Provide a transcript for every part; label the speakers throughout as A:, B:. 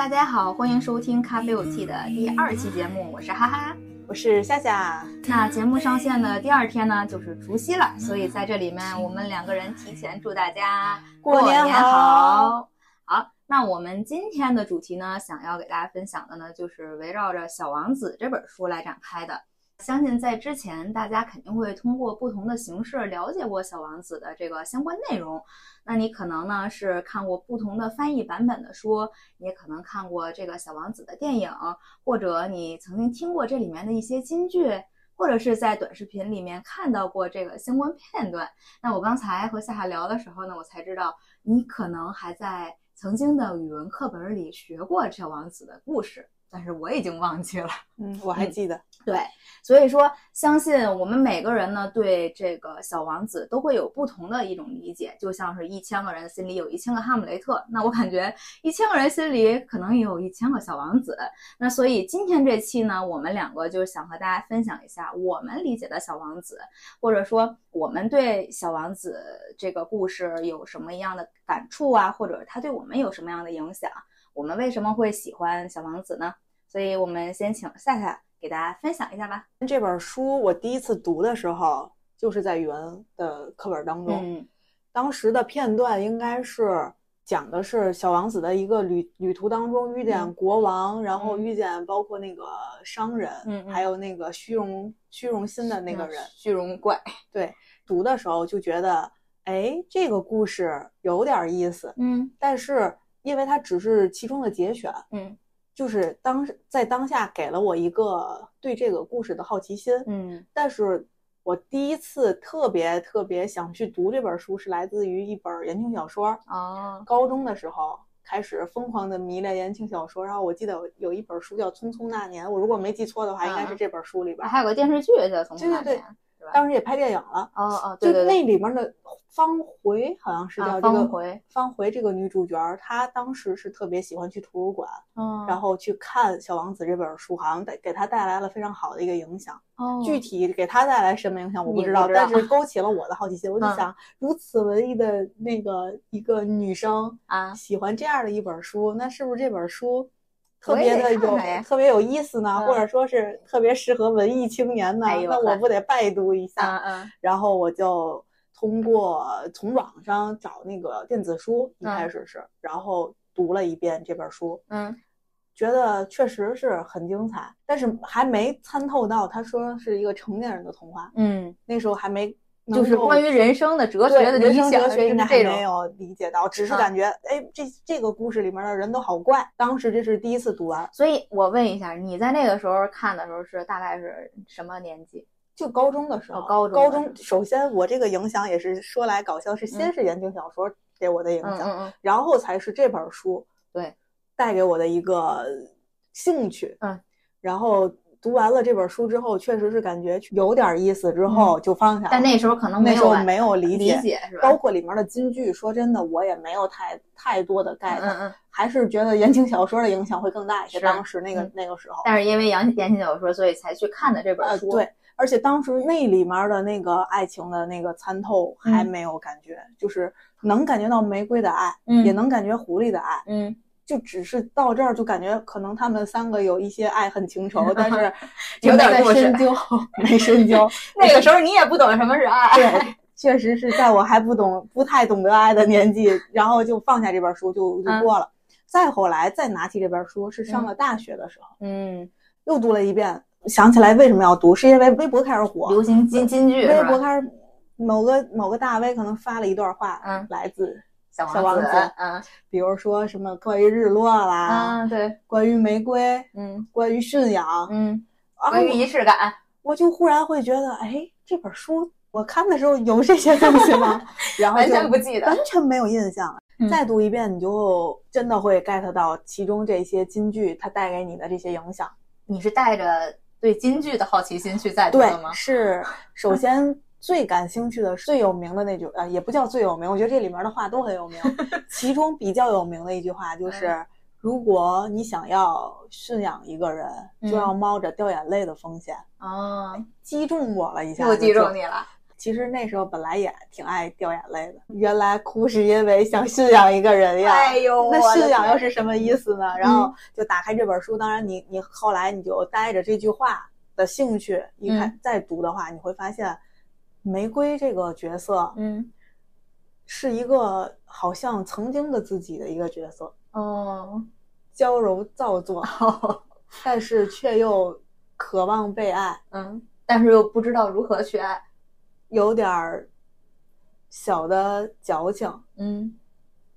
A: 大家好，欢迎收听咖啡有气的第二期节目，我是哈哈。
B: 我是夏夏，
A: 那节目上线的第二天呢，就是除夕了，所以在这里面，我们两个人提前祝大家
B: 过年
A: 年
B: 好。
A: 好，那我们今天的主题呢，想要给大家分享的呢，就是围绕着《小王子》这本书来展开的。相信在之前，大家肯定会通过不同的形式了解过《小王子》的这个相关内容。那你可能呢是看过不同的翻译版本的书，也可能看过这个《小王子》的电影，或者你曾经听过这里面的一些金句，或者是在短视频里面看到过这个相关片段。那我刚才和夏夏聊的时候呢，我才知道你可能还在曾经的语文课本里学过《小王子》的故事。但是我已经忘记了，
B: 嗯，我还记得，
A: 对，所以说相信我们每个人呢，对这个小王子都会有不同的一种理解，就像是一千个人心里有一千个哈姆雷特，那我感觉一千个人心里可能也有一千个小王子。那所以今天这期呢，我们两个就想和大家分享一下我们理解的小王子，或者说我们对小王子这个故事有什么样的感触啊，或者他对我们有什么样的影响。我们为什么会喜欢小王子呢？所以我们先请夏夏给大家分享一下吧。
B: 这本书我第一次读的时候，就是在语文的课本当中。
A: 嗯，
B: 当时的片段应该是讲的是小王子的一个旅旅途当中遇见国王，然后遇见包括那个商人，
A: 嗯，
B: 还有那个虚荣虚荣心的那个人，
A: 虚荣怪。
B: 对，读的时候就觉得，哎，这个故事有点意思。
A: 嗯，
B: 但是。因为它只是其中的节选，
A: 嗯，
B: 就是当在当下给了我一个对这个故事的好奇心，
A: 嗯，
B: 但是我第一次特别特别想去读这本书，是来自于一本言情小说。
A: 啊，
B: 高中的时候开始疯狂的迷恋言情小说，然后我记得有一本书叫《匆匆那年》，我如果没记错的话，应该是这本书里边。
A: 还有个电视剧叫《匆匆那年》，
B: 当时也拍电影了。
A: 哦哦，
B: 就那里面的。方茴好像是叫这个方茴这个女主角，她当时是特别喜欢去图书馆，
A: 嗯，
B: 然后去看《小王子》这本书，好像带给她带来了非常好的一个影响。
A: 哦，
B: 具体给她带来什么影响我不知
A: 道，
B: 但是勾起了我的好奇心。我就想，如此文艺的那个一个女生
A: 啊，
B: 喜欢这样的一本书，那是不是这本书特别的有特别有意思呢？或者说是特别适合文艺青年呢？那我不得拜读一下？
A: 嗯嗯，
B: 然后我就。通过从网上找那个电子书，一开始是，然后读了一遍这本书，
A: 嗯，
B: 觉得确实是很精彩，但是还没参透到他说是一个成年人的童话，
A: 嗯，
B: 那时候还没，
A: 就是关于人生的哲学的
B: 人生哲学
A: 应该
B: 还没有理解到，只是感觉，哎，这这个故事里面的人都好怪。当时这是第一次读完，
A: 所以我问一下，你在那个时候看的时候是大概是什么年纪？
B: 就高中的时候，
A: 高
B: 中高中，首先我这个影响也是说来搞笑，是先是言情小说给我的影
A: 响，
B: 然后才是这本书
A: 对。
B: 带给我的一个兴趣，
A: 嗯，
B: 然后读完了这本书之后，确实是感觉有点意思，之后就放下了。
A: 但那时候可能
B: 那时候没有
A: 理
B: 解，
A: 是吧？
B: 包括里面的金句，说真的，我也没有太太多的概念
A: 嗯嗯，
B: 还是觉得言情小说的影响会更大一些。当时那个那个时候，
A: 但是因为言言情小说，所以才去看的这本书，
B: 对。而且当时那里面的那个爱情的那个参透还没有感觉，就是能感觉到玫瑰的爱，也能感觉狐狸的爱，
A: 嗯，
B: 就只是到这儿就感觉可能他们三个有一些爱恨情仇，但是
A: 有点
B: 深究，没深究。
A: 那个时候你也不懂什么是爱，
B: 对，确实是在我还不懂、不太懂得爱的年纪，然后就放下这本书就就过了。再后来再拿起这本书是上了大学的时候，
A: 嗯，
B: 又读了一遍。想起来为什么要读，是因为微博开始火，
A: 流行金金句。
B: 微博开始，某个某个大 V 可能发了一段话，
A: 嗯，
B: 来自
A: 小
B: 王
A: 子，嗯，
B: 比如说什么关于日落啦，
A: 嗯，对，
B: 关于玫瑰，
A: 嗯，
B: 关于驯养，
A: 嗯，关于仪式感，
B: 我就忽然会觉得，哎，这本书我看的时候有这些东西吗？然后
A: 完全不记得，
B: 完全没有印象了。再读一遍，你就真的会 get 到其中这些金句它带给你的这些影响。
A: 你是带着。对金句的好奇心去再读的吗？
B: 是，首先最感兴趣的、最有名的那句，呃，也不叫最有名，我觉得这里面的话都很有名。其中比较有名的一句话就是：如果你想要驯养一个人，就要冒着掉眼泪的风险。
A: 哦，
B: 击中我了一下，
A: 又击中你了。
B: 其实那时候本来也挺爱掉眼泪的。原来哭是因为想驯养一个人呀。
A: 哎呦，
B: 那驯养又是什么意思呢？然后就打开这本书，当然你你后来你就带着这句话的兴趣一看再读的话，你会发现玫瑰这个角色，
A: 嗯，
B: 是一个好像曾经的自己的一个角色。
A: 哦，
B: 娇柔造作，但是却又渴望被爱，
A: 嗯，但是又不知道如何去爱，
B: 有点儿小的矫情，
A: 嗯，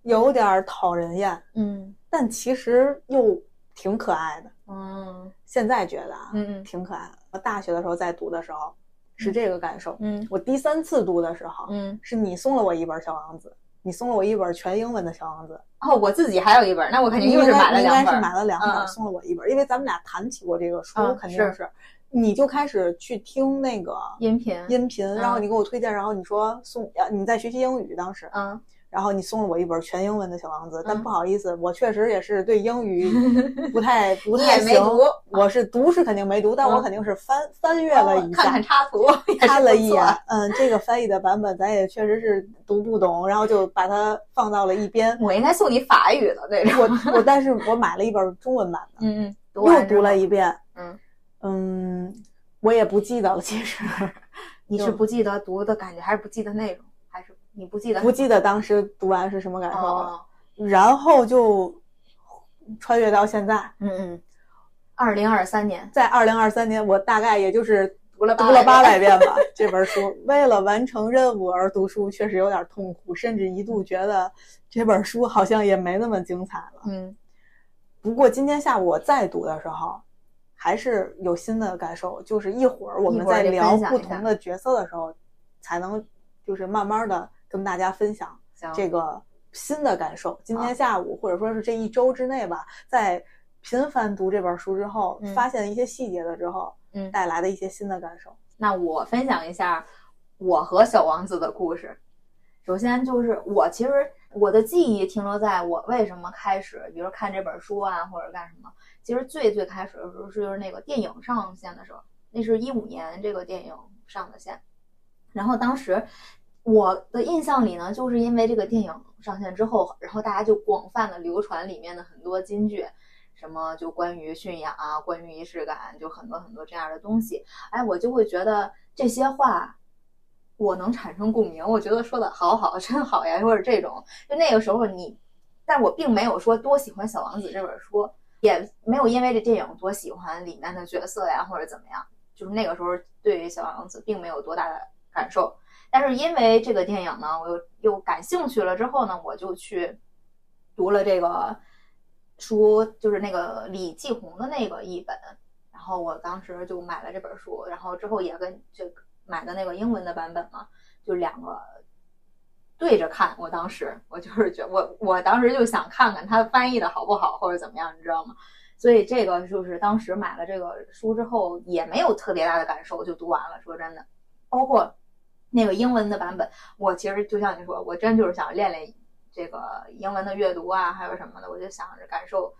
B: 有点儿讨人厌，
A: 嗯，
B: 但其实又挺可爱的，
A: 嗯，
B: 现在觉得啊，
A: 嗯嗯，
B: 挺可爱的。我大学的时候在读的时候是这个感受，
A: 嗯，
B: 我第三次读的时候，
A: 嗯，
B: 是你送了我一本《小王子》，你送了我一本全英文的《小王子》。
A: 哦，我自己还有一本，那我肯定又是买了两
B: 本，应该是买了两本，
A: 嗯、
B: 送了我一本，因为咱们俩谈起过这个书，
A: 嗯、
B: 肯定是，你就开始去听那个
A: 音频，
B: 音频，然后你给我推荐，然后你说送，你在学习英语当时，
A: 嗯，
B: 然后你送了我一本全英文的小王子，但不好意思，我确实也是对英语 不太不太行，我是读是肯定没读，但我肯定是翻翻阅了一下，
A: 看看插图，
B: 看了一眼，嗯，这个翻译的版本咱也确实是读不懂，然后就把它放到了一边。
A: 我应该送你法语的那种，
B: 我我但是我买了一本中文版的，
A: 嗯嗯，
B: 又读了一遍，
A: 嗯。
B: 嗯，我也不记得了，其实
A: 你是不记得读的感觉，还是不记得内容，你不记得？
B: 不记得当时读完是什么感受了，
A: 哦、
B: 然后就穿越到现在，
A: 嗯嗯，二零二三年，
B: 在二零二三年，我大概也就是
A: 读了
B: 读了八百遍吧。这本书为了完成任务而读书，确实有点痛苦，甚至一度觉得这本书好像也没那么精彩了。
A: 嗯，
B: 不过今天下午我再读的时候，还是有新的感受，就是一会儿我们在聊不同的角色的时候，才能就是慢慢的跟大家分享这个新的感受。今天下午或者说是这一周之内吧，在频繁读这本书之后，
A: 嗯、
B: 发现一些细节了之后，
A: 嗯，
B: 带来的一些新的感受。
A: 那我分享一下我和小王子的故事。首先就是我其实我的记忆停留在我为什么开始，比如看这本书啊，或者干什么。其实最最开始的时候是就是那个电影上线的时候，那是一五年这个电影上的线。然后当时我的印象里呢，就是因为这个电影上线之后，然后大家就广泛的流传里面的很多金句。什么就关于驯养啊，关于仪式感，就很多很多这样的东西。哎，我就会觉得这些话我能产生共鸣，我觉得说的好好，真好呀，或者这种。就那个时候你，但我并没有说多喜欢《小王子》这本书，也没有因为这电影多喜欢里面的角色呀，或者怎么样。就是那个时候对于《小王子》并没有多大的感受。但是因为这个电影呢，我又又感兴趣了之后呢，我就去读了这个。书就是那个李继红的那个译本，然后我当时就买了这本书，然后之后也跟这买的那个英文的版本嘛，就两个对着看。我当时我就是觉我我当时就想看看它翻译的好不好或者怎么样，你知道吗？所以这个就是当时买了这个书之后也没有特别大的感受，就读完了。说真的，包括那个英文的版本，我其实就像你说，我真就是想练练。这个英文的阅读啊，还有什么的，我就想着感受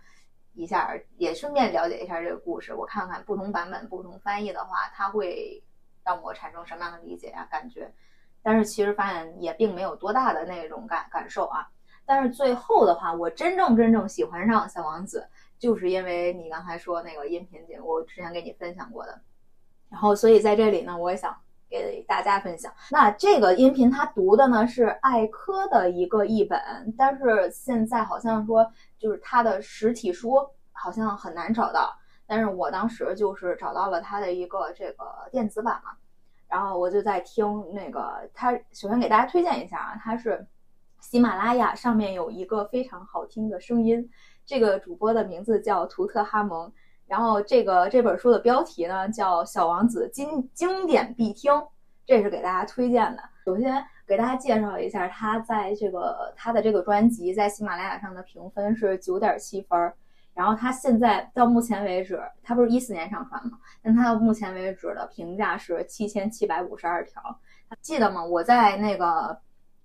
A: 一下，也顺便了解一下这个故事。我看看不同版本、不同翻译的话，它会让我产生什么样的理解啊、感觉。但是其实发现也并没有多大的那种感感受啊。但是最后的话，我真正真正喜欢上小王子，就是因为你刚才说那个音频节目，我之前给你分享过的。然后，所以在这里呢，我也想。给大家分享。那这个音频他读的呢是艾科的一个译本，但是现在好像说就是他的实体书好像很难找到。但是我当时就是找到了他的一个这个电子版嘛，然后我就在听那个他。首先给大家推荐一下啊，他是喜马拉雅上面有一个非常好听的声音，这个主播的名字叫图特哈蒙。然后这个这本书的标题呢叫《小王子经经典必听》，这是给大家推荐的。首先给大家介绍一下，他在这个他的这个专辑在喜马拉雅上的评分是九点七分。然后他现在到目前为止，他不是一四年上传吗？但他到目前为止的评价是七千七百五十二条。记得吗？我在那个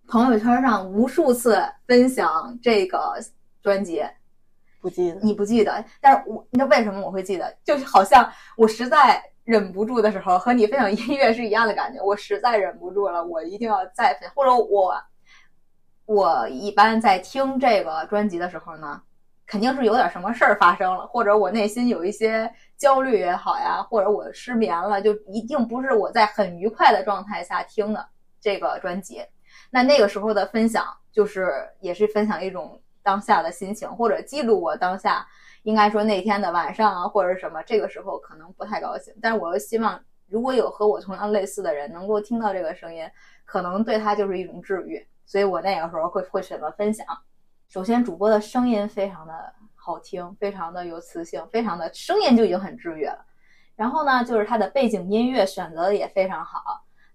A: 朋友圈上无数次分享这个专辑。
B: 不记得。
A: 你不记得，但是我你知道为什么我会记得？就是好像我实在忍不住的时候，和你分享音乐是一样的感觉。我实在忍不住了，我一定要再分，或者我我一般在听这个专辑的时候呢，肯定是有点什么事儿发生了，或者我内心有一些焦虑也好呀，或者我失眠了，就一定不是我在很愉快的状态下听的这个专辑。那那个时候的分享，就是也是分享一种当下的心情，或者记录我当下应该说那天的晚上啊，或者什么，这个时候可能不太高兴，但是我又希望如果有和我同样类似的人能够听到这个声音，可能对他就是一种治愈。所以我那个时候会会选择分享。首先，主播的声音非常的好听，非常的有磁性，非常的声音就已经很治愈了。然后呢，就是他的背景音乐选择的也非常好。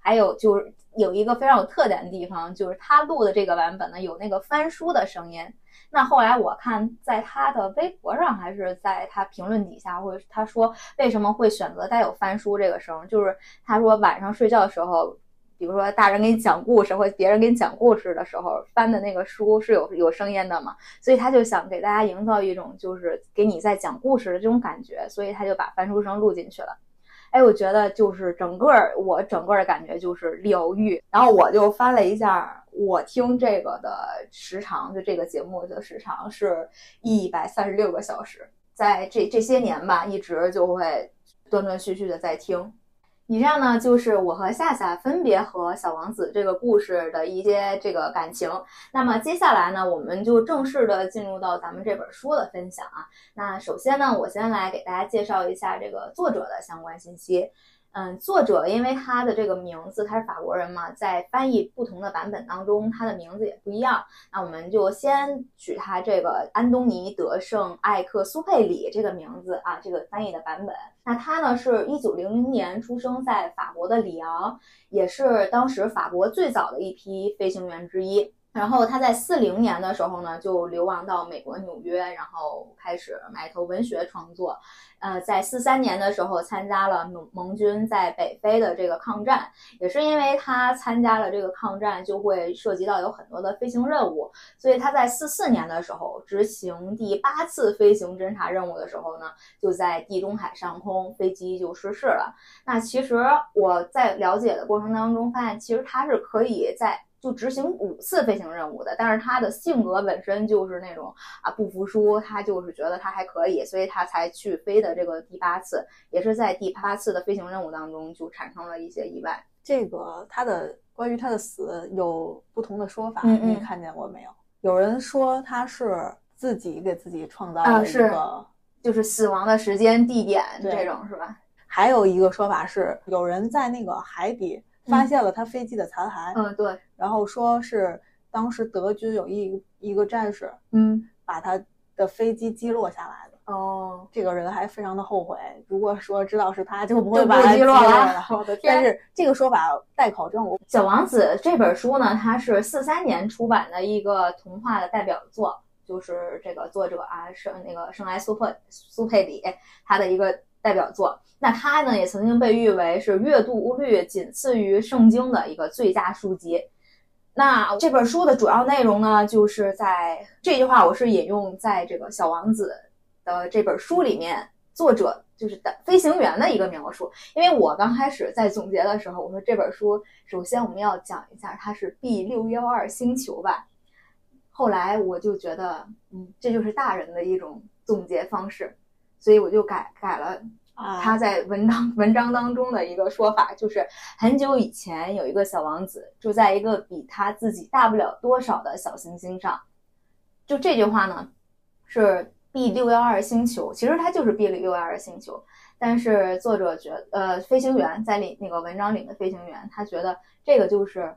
A: 还有就是有一个非常有特点的地方，就是他录的这个版本呢有那个翻书的声音。那后来我看在他的微博上，还是在他评论底下，或者他说为什么会选择带有翻书这个声，就是他说晚上睡觉的时候。比如说，大人给你讲故事，或别人给你讲故事的时候，翻的那个书是有有声音的嘛？所以他就想给大家营造一种就是给你在讲故事的这种感觉，所以他就把翻书声录进去了。哎，我觉得就是整个我整个的感觉就是疗愈。然后我就翻了一下，我听这个的时长，就这个节目的时长是一百三十六个小时，在这这些年吧，一直就会断断续续的在听。以上呢就是我和夏夏分别和小王子这个故事的一些这个感情。那么接下来呢，我们就正式的进入到咱们这本书的分享啊。那首先呢，我先来给大家介绍一下这个作者的相关信息。嗯，作者因为他的这个名字他是法国人嘛，在翻译不同的版本当中，他的名字也不一样。那我们就先取他这个安东尼德圣艾克苏佩里这个名字啊，这个翻译的版本。那他呢是一九零零年出生在法国的里昂，也是当时法国最早的一批飞行员之一。然后他在四零年的时候呢，就流亡到美国纽约，然后开始埋头文学创作。呃，在四三年的时候参加了盟盟军在北非的这个抗战，也是因为他参加了这个抗战，就会涉及到有很多的飞行任务，所以他在四四年的时候执行第八次飞行侦察任务的时候呢，就在地中海上空飞机就失事了。那其实我在了解的过程当中发现，其实他是可以在。就执行五次飞行任务的，但是他的性格本身就是那种啊不服输，他就是觉得他还可以，所以他才去飞的这个第八次，也是在第八次的飞行任务当中就产生了一些意外。
B: 这个他的关于他的死有不同的说法，
A: 你
B: 看见过没有？有人说他是自己给自己创造了一个，
A: 就是死亡的时间、地点这种是吧？
B: 还有一个说法是，有人在那个海底。发现了他飞机的残骸，
A: 嗯，对，
B: 然后说是当时德军有一一个战士，
A: 嗯，
B: 把他的飞机击落下来的。
A: 哦，
B: 这个人还非常的后悔，如果说知道是他，就不会把
A: 他击
B: 落
A: 了。我的
B: 天！但是这个说法待考证。
A: 小王子这本书呢，它是四三年出版的一个童话的代表作，就是这个作者啊，是那个圣埃苏佩苏佩里他的一个。代表作，那他呢也曾经被誉为是月度读率仅次于圣经的一个最佳书籍。那这本书的主要内容呢，就是在这句话，我是引用在这个《小王子》的这本书里面，作者就是的飞行员的一个描述。因为我刚开始在总结的时候，我说这本书首先我们要讲一下它是 B 六幺二星球吧。后来我就觉得，嗯，这就是大人的一种总结方式。所以我就改改了他在文章文章当中的一个说法，就是很久以前有一个小王子住在一个比他自己大不了多少的小行星上。就这句话呢，是 B 六幺二星球，其实它就是 B 六幺二星球。但是作者觉呃，飞行员在里那个文章里的飞行员，他觉得这个就是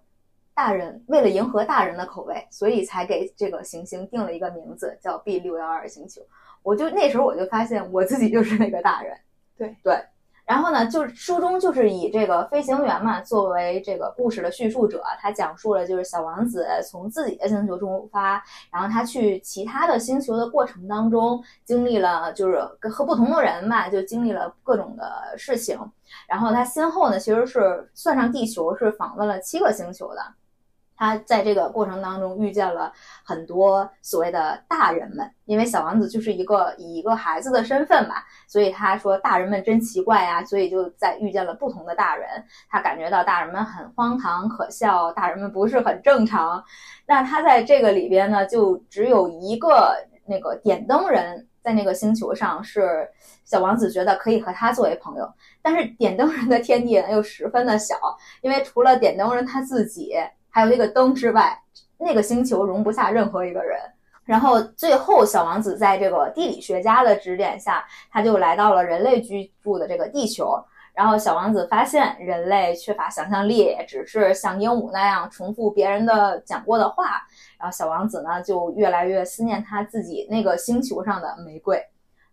A: 大人为了迎合大人的口味，所以才给这个行星定了一个名字叫 B 六幺二星球。我就那时候我就发现我自己就是那个大人，
B: 对
A: 对，然后呢，就是书中就是以这个飞行员嘛作为这个故事的叙述者，他讲述了就是小王子从自己的星球出发，然后他去其他的星球的过程当中，经历了就是和不同的人吧，就经历了各种的事情，然后他先后呢其实是算上地球是访问了七个星球的。他在这个过程当中遇见了很多所谓的大人们，因为小王子就是一个以一个孩子的身份吧，所以他说大人们真奇怪呀，所以就在遇见了不同的大人，他感觉到大人们很荒唐可笑，大人们不是很正常。那他在这个里边呢，就只有一个那个点灯人在那个星球上，是小王子觉得可以和他作为朋友，但是点灯人的天地呢又十分的小，因为除了点灯人他自己。还有那个灯之外，那个星球容不下任何一个人。然后最后，小王子在这个地理学家的指点下，他就来到了人类居住的这个地球。然后小王子发现人类缺乏想象力，只是像鹦鹉那样重复别人的讲过的话。然后小王子呢，就越来越思念他自己那个星球上的玫瑰。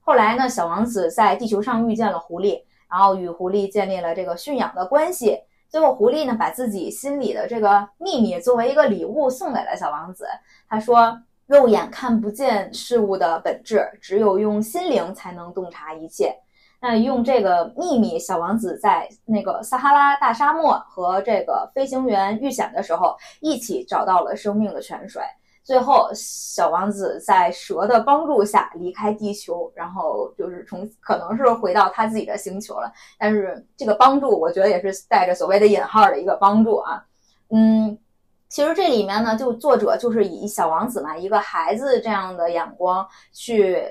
A: 后来呢，小王子在地球上遇见了狐狸，然后与狐狸建立了这个驯养的关系。最后，狐狸呢把自己心里的这个秘密作为一个礼物送给了小王子。他说：“肉眼看不见事物的本质，只有用心灵才能洞察一切。”那用这个秘密，小王子在那个撒哈拉大沙漠和这个飞行员遇险的时候，一起找到了生命的泉水。最后，小王子在蛇的帮助下离开地球，然后就是从可能是回到他自己的星球了。但是这个帮助，我觉得也是带着所谓的引号的一个帮助啊。嗯，其实这里面呢，就作者就是以小王子嘛，一个孩子这样的眼光去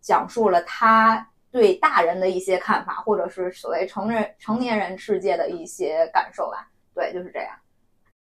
A: 讲述了他对大人的一些看法，或者是所谓成人成年人世界的一些感受吧。对，就是这样。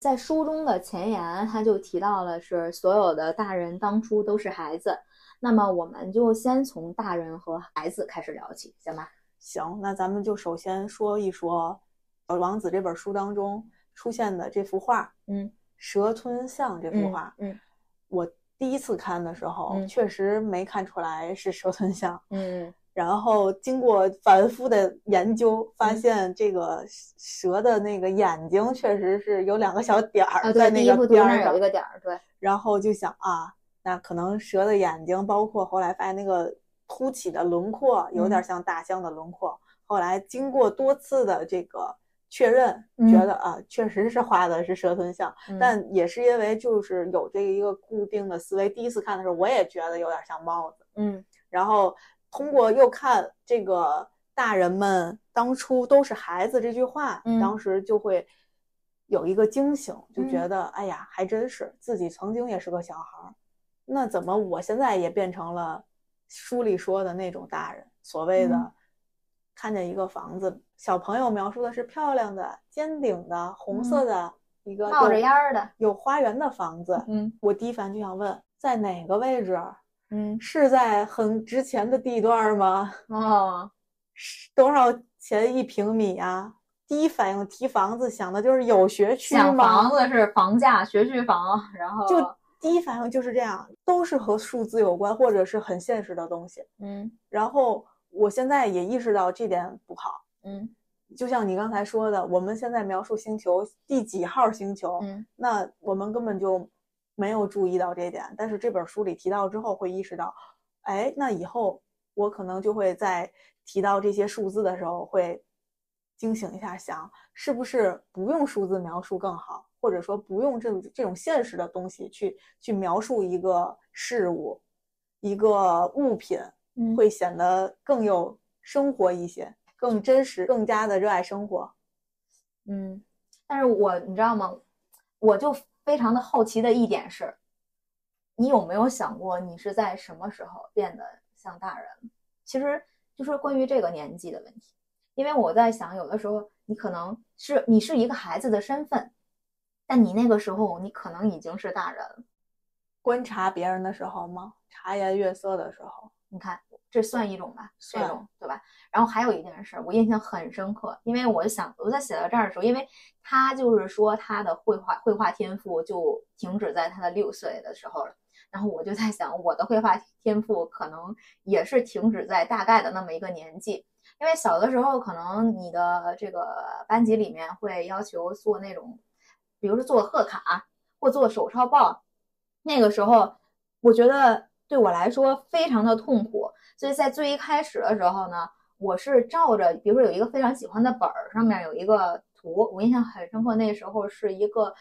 A: 在书中的前言，他就提到了是所有的大人当初都是孩子。那么我们就先从大人和孩子开始聊起，行吧？
B: 行，那咱们就首先说一说《小王子》这本书当中出现的这幅画，
A: 嗯，
B: 蛇吞象这幅画，
A: 嗯，
B: 我第一次看的时候确实没看出来是蛇吞象，
A: 嗯。
B: 然后经过反复的研究，发现这个蛇的那个眼睛确实是有两个小点儿在那个边
A: 上，有一个点儿，对。
B: 然后就想啊，那可能蛇的眼睛，包括后来发现那个凸起的轮廓有点像大象的轮廓。后来经过多次的这个确认，觉得啊，确实是画的是蛇吞象，但也是因为就是有这一个固定的思维。第一次看的时候，我也觉得有点像帽子，
A: 嗯，
B: 然后。通过又看这个大人们当初都是孩子这句话，当时就会有一个惊醒，就觉得哎呀，还真是自己曾经也是个小孩儿，那怎么我现在也变成了书里说的那种大人？所谓的看见一个房子，小朋友描述的是漂亮的、尖顶的、红色的一个
A: 冒着烟儿的
B: 有花园的房子。
A: 嗯，
B: 我第一反应就想问，在哪个位置？
A: 嗯，
B: 是在很值钱的地段吗？
A: 啊 哦，
B: 多少钱一平米啊？第一反应提房子，想的就是有学区吗？
A: 房子是房价，学区房，然后
B: 就第一反应就是这样，都是和数字有关，或者是很现实的东西。
A: 嗯，
B: 然后我现在也意识到这点不好。
A: 嗯，
B: 就像你刚才说的，我们现在描述星球第几号星球？
A: 嗯，
B: 那我们根本就。没有注意到这点，但是这本书里提到之后，会意识到，哎，那以后我可能就会在提到这些数字的时候，会惊醒一下，想是不是不用数字描述更好，或者说不用这这种现实的东西去去描述一个事物、一个物品，会显得更有生活一些，更真实，更加的热爱生活。
A: 嗯，但是我你知道吗？我就。非常的好奇的一点是，你有没有想过你是在什么时候变得像大人？其实就是关于这个年纪的问题。因为我在想，有的时候你可能是你是一个孩子的身份，但你那个时候你可能已经是大人。
B: 观察别人的时候吗？察言悦色的时候，
A: 你看。这算一种吧，这种对吧？然后还有一件事，我印象很深刻，因为我想我在写到这儿的时候，因为他就是说他的绘画绘画天赋就停止在他的六岁的时候了，然后我就在想，我的绘画天赋可能也是停止在大概的那么一个年纪，因为小的时候可能你的这个班级里面会要求做那种，比如说做贺卡或做手抄报，那个时候我觉得对我来说非常的痛苦。所以在最一开始的时候呢，我是照着，比如说有一个非常喜欢的本儿，上面有一个图，我印象很深刻。那时候是一个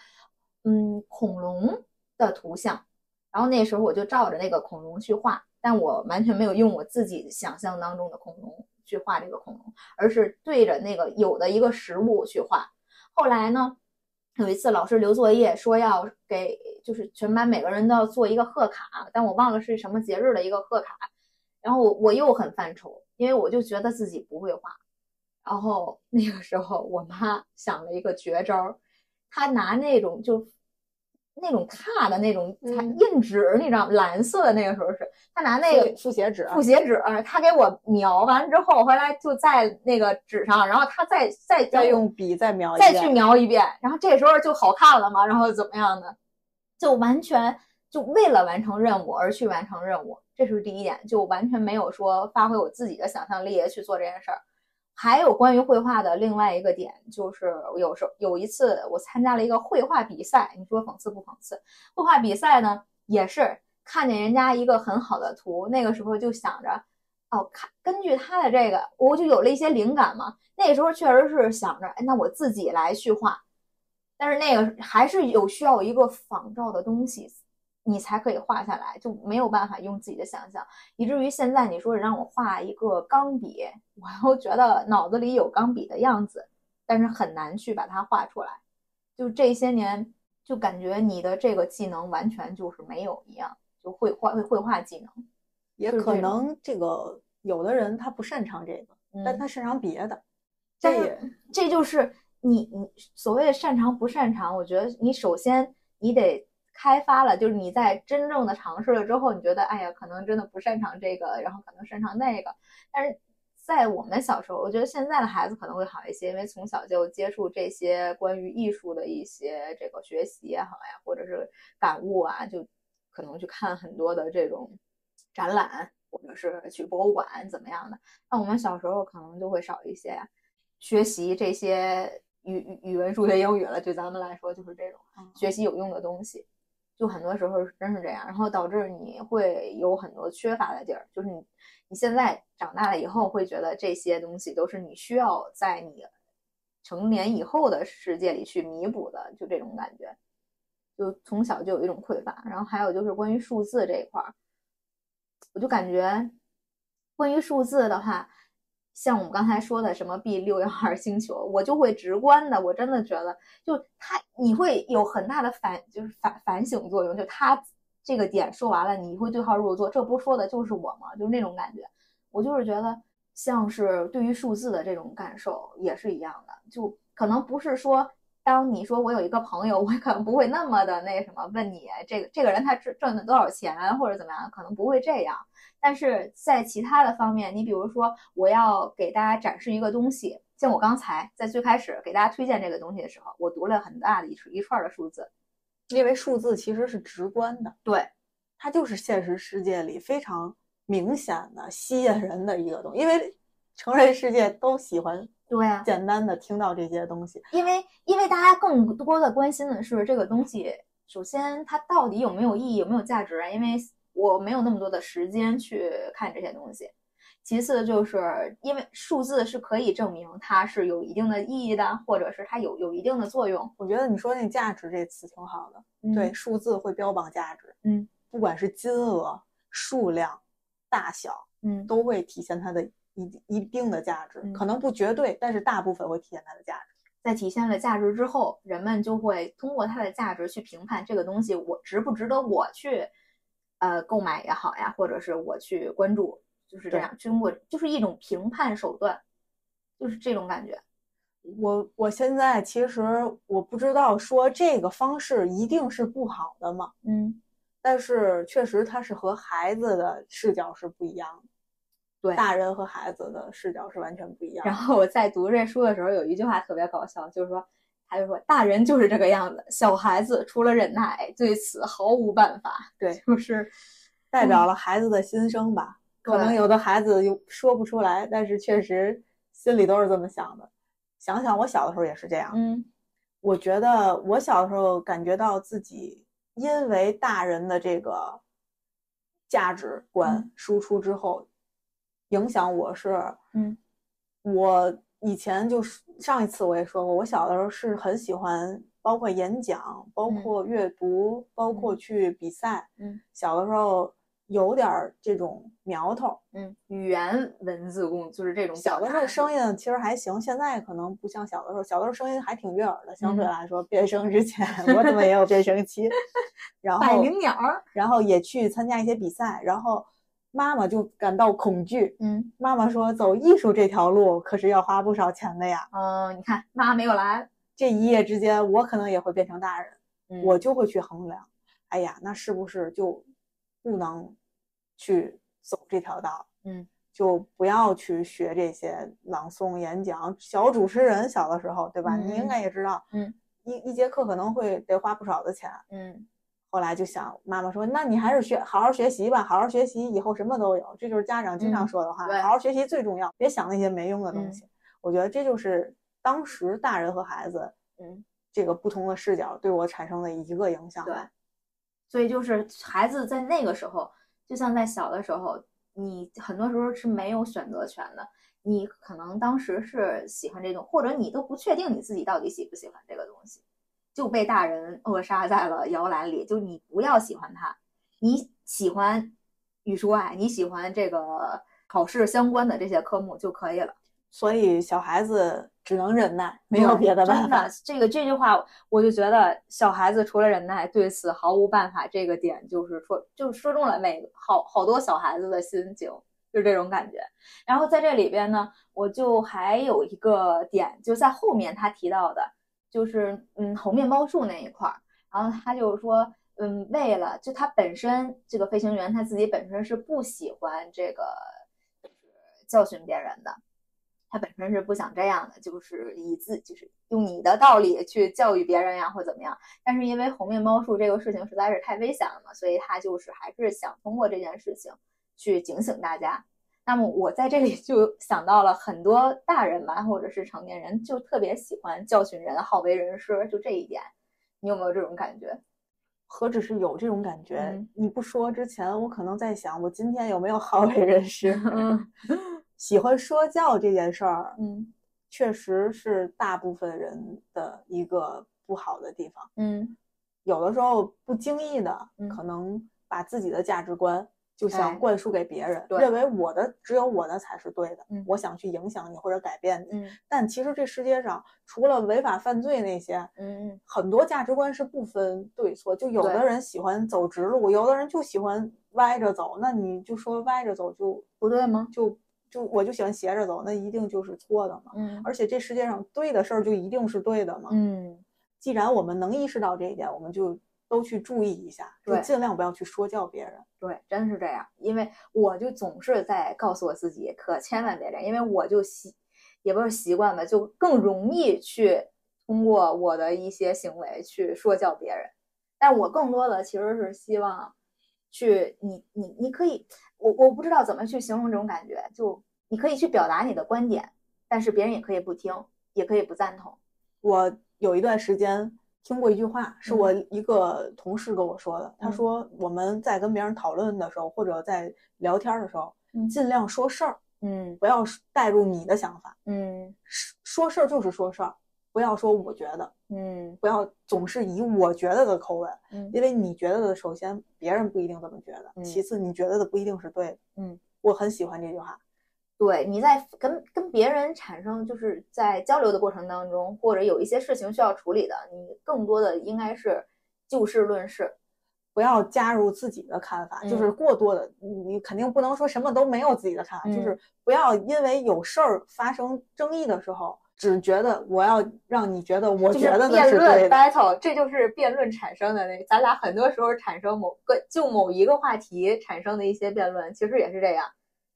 A: 嗯恐龙的图像，然后那时候我就照着那个恐龙去画，但我完全没有用我自己想象当中的恐龙去画这个恐龙，而是对着那个有的一个实物去画。后来呢，有一次老师留作业说要给就是全班每个人都要做一个贺卡，但我忘了是什么节日的一个贺卡，然后我我又很犯愁，因为我就觉得自己不会画。然后那个时候，我妈想了一个绝招，她拿那种就那种卡的那种印纸，你知道蓝色的那个时候是，她拿那个
B: 复写纸，
A: 复写纸，她给我描完之后，回来就在那个纸上，然后她再再
B: 再用笔再描一遍，
A: 再去描一遍，然后这时候就好看了嘛，然后怎么样的，就完全就为了完成任务而去完成任务，这是第一点，就完全没有说发挥我自己的想象力去做这件事儿。还有关于绘画的另外一个点，就是有时候有一次我参加了一个绘画比赛，你说讽刺不讽刺？绘画比赛呢，也是看见人家一个很好的图，那个时候就想着，哦，看根据他的这个，我就有了一些灵感嘛。那时候确实是想着，哎，那我自己来去画，但是那个还是有需要一个仿照的东西。你才可以画下来，就没有办法用自己的想象，以至于现在你说让我画一个钢笔，我 又觉得脑子里有钢笔的样子，但是很难去把它画出来。就这些年，就感觉你的这个技能完全就是没有一样，就绘画绘画技能，
B: 也可能这个有的人他不擅长这个，但他擅长别的。
A: 这也这就是你你所谓的擅长不擅长，我觉得你首先你得。开发了，就是你在真正的尝试了之后，你觉得，哎呀，可能真的不擅长这个，然后可能擅长那个。但是在我们小时候，我觉得现在的孩子可能会好一些，因为从小就接触这些关于艺术的一些这个学习也好呀，或者是感悟啊，就可能去看很多的这种展览，或者是去博物馆怎么样的。那我们小时候可能就会少一些呀，学习这些语语语文、数学、英语了，对咱们来说就是这种学习有用的东西。就很多时候真是这样，然后导致你会有很多缺乏的地儿。就是你，你现在长大了以后，会觉得这些东西都是你需要在你成年以后的世界里去弥补的，就这种感觉。就从小就有一种匮乏。然后还有就是关于数字这一块儿，我就感觉关于数字的话。像我们刚才说的什么 B 六幺二星球，我就会直观的，我真的觉得，就他你会有很大的反，就是反反省作用。就他这个点说完了，你会对号入座，这不说的就是我吗？就是那种感觉。我就是觉得，像是对于数字的这种感受也是一样的，就可能不是说，当你说我有一个朋友，我可能不会那么的那什么问你这个这个人他挣挣了多少钱或者怎么样，可能不会这样。但是在其他的方面，你比如说，我要给大家展示一个东西，像我刚才在最开始给大家推荐这个东西的时候，我读了很大的一一串的数字，
B: 因为数字其实是直观的，
A: 对，
B: 它就是现实世界里非常明显的吸引人的一个东西，因为成人世界都喜欢
A: 对啊，
B: 简单的听到这些东西，
A: 因为因为大家更多的关心的是这个东西，首先它到底有没有意义，有没有价值啊？因为我没有那么多的时间去看这些东西。其次，就是因为数字是可以证明它是有一定的意义的，或者是它有有一定的作用。
B: 我觉得你说那价值这词挺好的。对，数字会标榜价值。
A: 嗯，
B: 不管是金额、数量、大小，
A: 嗯，
B: 都会体现它的一一定的价值。可能不绝对，但是大部分会体现它的价值。
A: 在体现了价值之后，人们就会通过它的价值去评判这个东西，我值不值得我去。呃，购买也好呀，或者是我去关注，就是这样，通过就是一种评判手段，就是这种感觉。
B: 我我现在其实我不知道说这个方式一定是不好的嘛，
A: 嗯，
B: 但是确实它是和孩子的视角是不一样的，
A: 对，
B: 大人和孩子的视角是完全不一样。
A: 然后我在读这书的时候，有一句话特别搞笑，就是说。他就说：“大人就是这个样子，小孩子除了忍耐，对此毫无办法。”
B: 对，
A: 就是
B: 代表了孩子的心声吧。可能有的孩子又说不出来，但是确实心里都是这么想的。想想我小的时候也是这样。
A: 嗯，
B: 我觉得我小的时候感觉到自己因为大人的这个价值观输出之后，影响我是，
A: 嗯，
B: 我。以前就是上一次我也说过，我小的时候是很喜欢包括演讲，包括阅读，包括去比赛。
A: 嗯，
B: 小的时候有点儿这种苗头。
A: 嗯，语言文字工就是这种
B: 小的时候声音其实还行，现在可能不像小的时候，小的时候声音还挺悦耳的。相对
A: 嗯
B: 来说，变声之前我怎么也有变声期，然后百
A: 灵鸟儿。
B: 然后也去参加一些比赛，然后妈妈就感到恐惧。
A: 嗯
B: 妈妈说：“走艺术这条路可是要花不少钱的呀。
A: 嗯、你看妈没有来，”
B: 这一夜之间，我可能也会变成大人，
A: 嗯
B: 我就会去衡量，哎呀，那是不是就不能去走这条道？
A: 嗯，
B: 就不要去学这些朗诵、演讲。小主持人小的时候，对吧？
A: 嗯
B: 你应该也知道，
A: 嗯，
B: 一一节课可能会得花不少的钱。
A: 嗯
B: 后来就想，妈妈说：“那你还是学好好学习吧，好好学习，以后什么都有。”这就是家长经常
A: 嗯
B: 说的话，
A: 对
B: 好好学习最重要，别想那些没用的东
A: 嗯
B: 西。我觉得这就是当时大人和孩子
A: 嗯，
B: 这个不同的视角对我产生的一个影响
A: 对。所以就是孩子在那个时候，就像在小的时候，你很多时候是没有选择权的。你可能当时是喜欢这种，或者你都不确定你自己到底喜不喜欢这个东西，就被大人扼杀在了摇篮里。就你不要喜欢他，你喜欢语数外，你喜欢这个考试相关的这些科目就可以了。
B: 所以小孩子只能忍耐，没有别的办
A: 真
B: 法
A: 的。，这个这句话，我就觉得小孩子除了忍耐，对此毫无办法。这个点就是说，就是说中了每好好多小孩子的心情，就是这种感觉。然后在这里边呢，我就还有一个点，就在后面他提到的，就是嗯猴面包树那一块儿，然后他就是说。嗯，为了就他本身这个飞行员他自己本身是不喜欢这个，就是教训别人的，他本身是不想这样的，就是以自就是用你的道理去教育别人呀，或怎么样。但是因为红面包树这个事情实在是太危险了嘛，所以他就是还是想通过这件事情去警醒大家。那么我在这里 就想到了很多大人吧，或者是成年人，就特别喜欢教训人、好为人师，就这一点，你有没有这种感觉？
B: 何止是有这种感觉？
A: 嗯
B: 你不说之前，我可能在想，我今天有没有好为人师？
A: 嗯
B: 喜欢说教这件事儿，
A: 嗯
B: 确实是大部分人的一个不好的地方。
A: 嗯
B: 有的时候不经意的
A: 嗯，
B: 可能把自己的价值观就
A: 哎
B: 想灌输给别人，
A: 对
B: 认为我的只有我的才是对的，
A: 嗯
B: 我想去影响你或者改变你。
A: 嗯
B: 但其实这世界上除了违法犯罪那些，
A: 嗯
B: 很多价值观是不分对错。就有的人喜欢走直路，有的人就喜欢歪着走。那你就说歪着走就
A: 不对吗？
B: 就就我就喜欢斜着走，那一定就是错的嘛。
A: 嗯
B: 而且这世界上对的事儿就一定是对的嘛。
A: 嗯
B: 既然我们能意识到这一点，我们就都去注意一下，就
A: 对
B: 尽量不要去说教别人。
A: 对，真是这样。因为我就总是在告诉我自己，可千万别这样，因为我就习，也不是习惯吧，就更容易去通过我的一些行为去说教别人。但我更多的其实是希望去你你你可以，我我不知道怎么去形容这种感觉，就你可以去表达你的观点，但是别人也可以不听，也可以不赞同。
B: 我有一段时间听过一句话，是
A: 嗯。
B: 我一个同事跟我说的。他
A: 嗯。
B: 说，我们在跟别人讨论的时候，或者在聊天的时候，
A: 嗯。
B: 尽量说事儿，
A: 嗯。
B: 不要带入你的想法。
A: 嗯。
B: 说说事儿就是说事儿，不要说我觉得，
A: 嗯。
B: 不要总是以我觉得的口吻，
A: 嗯。
B: 因为你觉得的，首先别人不一定这么觉得，
A: 嗯。
B: 其次你觉得的不一定是对的。
A: 嗯，
B: 我很喜欢这句话。
A: 对，你在跟跟别人产生就是在交流的过程当中，或者有一些事情需要处理的，你更多的应该是就事论事。
B: 不要加入自己的看法，就是过多的，你你肯定不能说什么都没有自己的看法，
A: 嗯
B: 就是不要因为有事儿发生争议的时候，只觉得我要让你觉得我觉得的
A: 辩
B: 是对
A: 论。battle，这就是辩论产生的那，咱俩很多时候产生某个就某一个话题产生的一些辩论，其实也是这样。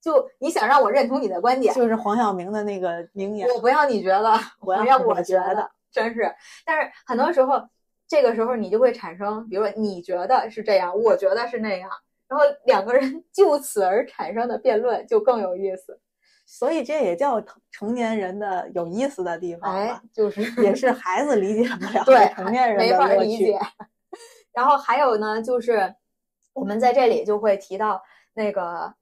A: 就你想让我认同你的观点，
B: 就是黄晓明的那个名言，
A: 我不要你觉得，
B: 我要
A: 要我
B: 我觉得，
A: 真是。但是很多时候，这个时候你就会产生，比如说你觉得是这样，我觉得是那样，然后两个人 就此而产生的辩论就更有意思。
B: 所以这也叫成成年人的有意思的地方
A: 哎
B: 吧，，
A: 就是
B: 也是孩子理解不了
A: 对
B: 的成年人
A: 没法理解。。然后还有呢，就是我们在这里就会提到那个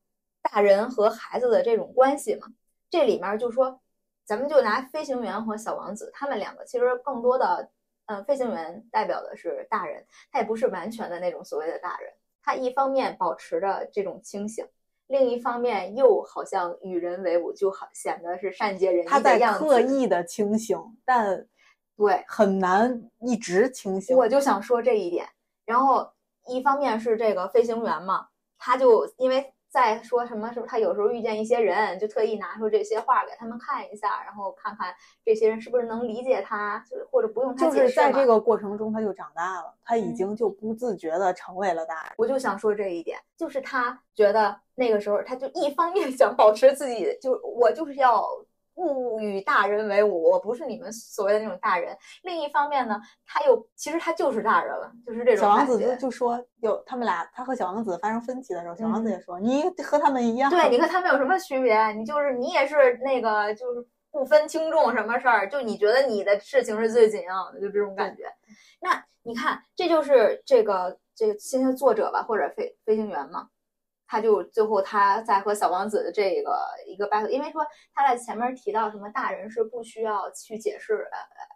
A: 大人和孩子的这种关系嘛。这里面就说，咱们就拿飞行员和小王子他们两个，其实更多的嗯，飞行员代表的是大人，他也不是完全的那种所谓的大人，他一方面保持着这种清醒，另一方面又好像与人为伍，就好显得是善解人意
B: 他在
A: 的样子。
B: 刻意的清醒，但
A: 对，
B: 很难一直清醒。
A: 我就想说这一点。然后一方面是这个飞行员嘛，他就因为在说什么是不是，他有时候遇见一些人，就特意拿出这些话给他们看一下，然后看看这些人是不是能理解他，就或者不用他
B: 就是
A: 解释嘛
B: 在这个过程中，他就长大了，他已
A: 嗯
B: 经就不自觉的成为了大人。
A: 我就想说这一点，就是他觉得那个时候，他就一方面 想保持自己，就我就是要勿与大人为伍，我不是你们所谓的那种大人。另一方面呢，他又其实他就是大人了，就是这种
B: 小王子就就说，有他们俩，他和小王子发生分歧的时候，小王子
A: 嗯
B: 也说，你和他们一样。
A: 对，你和他们有什么区别？你就是你也是那个就是不分轻重什么事儿，就你觉得你的事情是最紧要的，就这种感觉。那你看，这就是这个这个现在作者吧，或者飞飞行员嘛，他就最后他在和小王子的这个一个 battle，因为说他在前面提到什么大人是不需要去解释，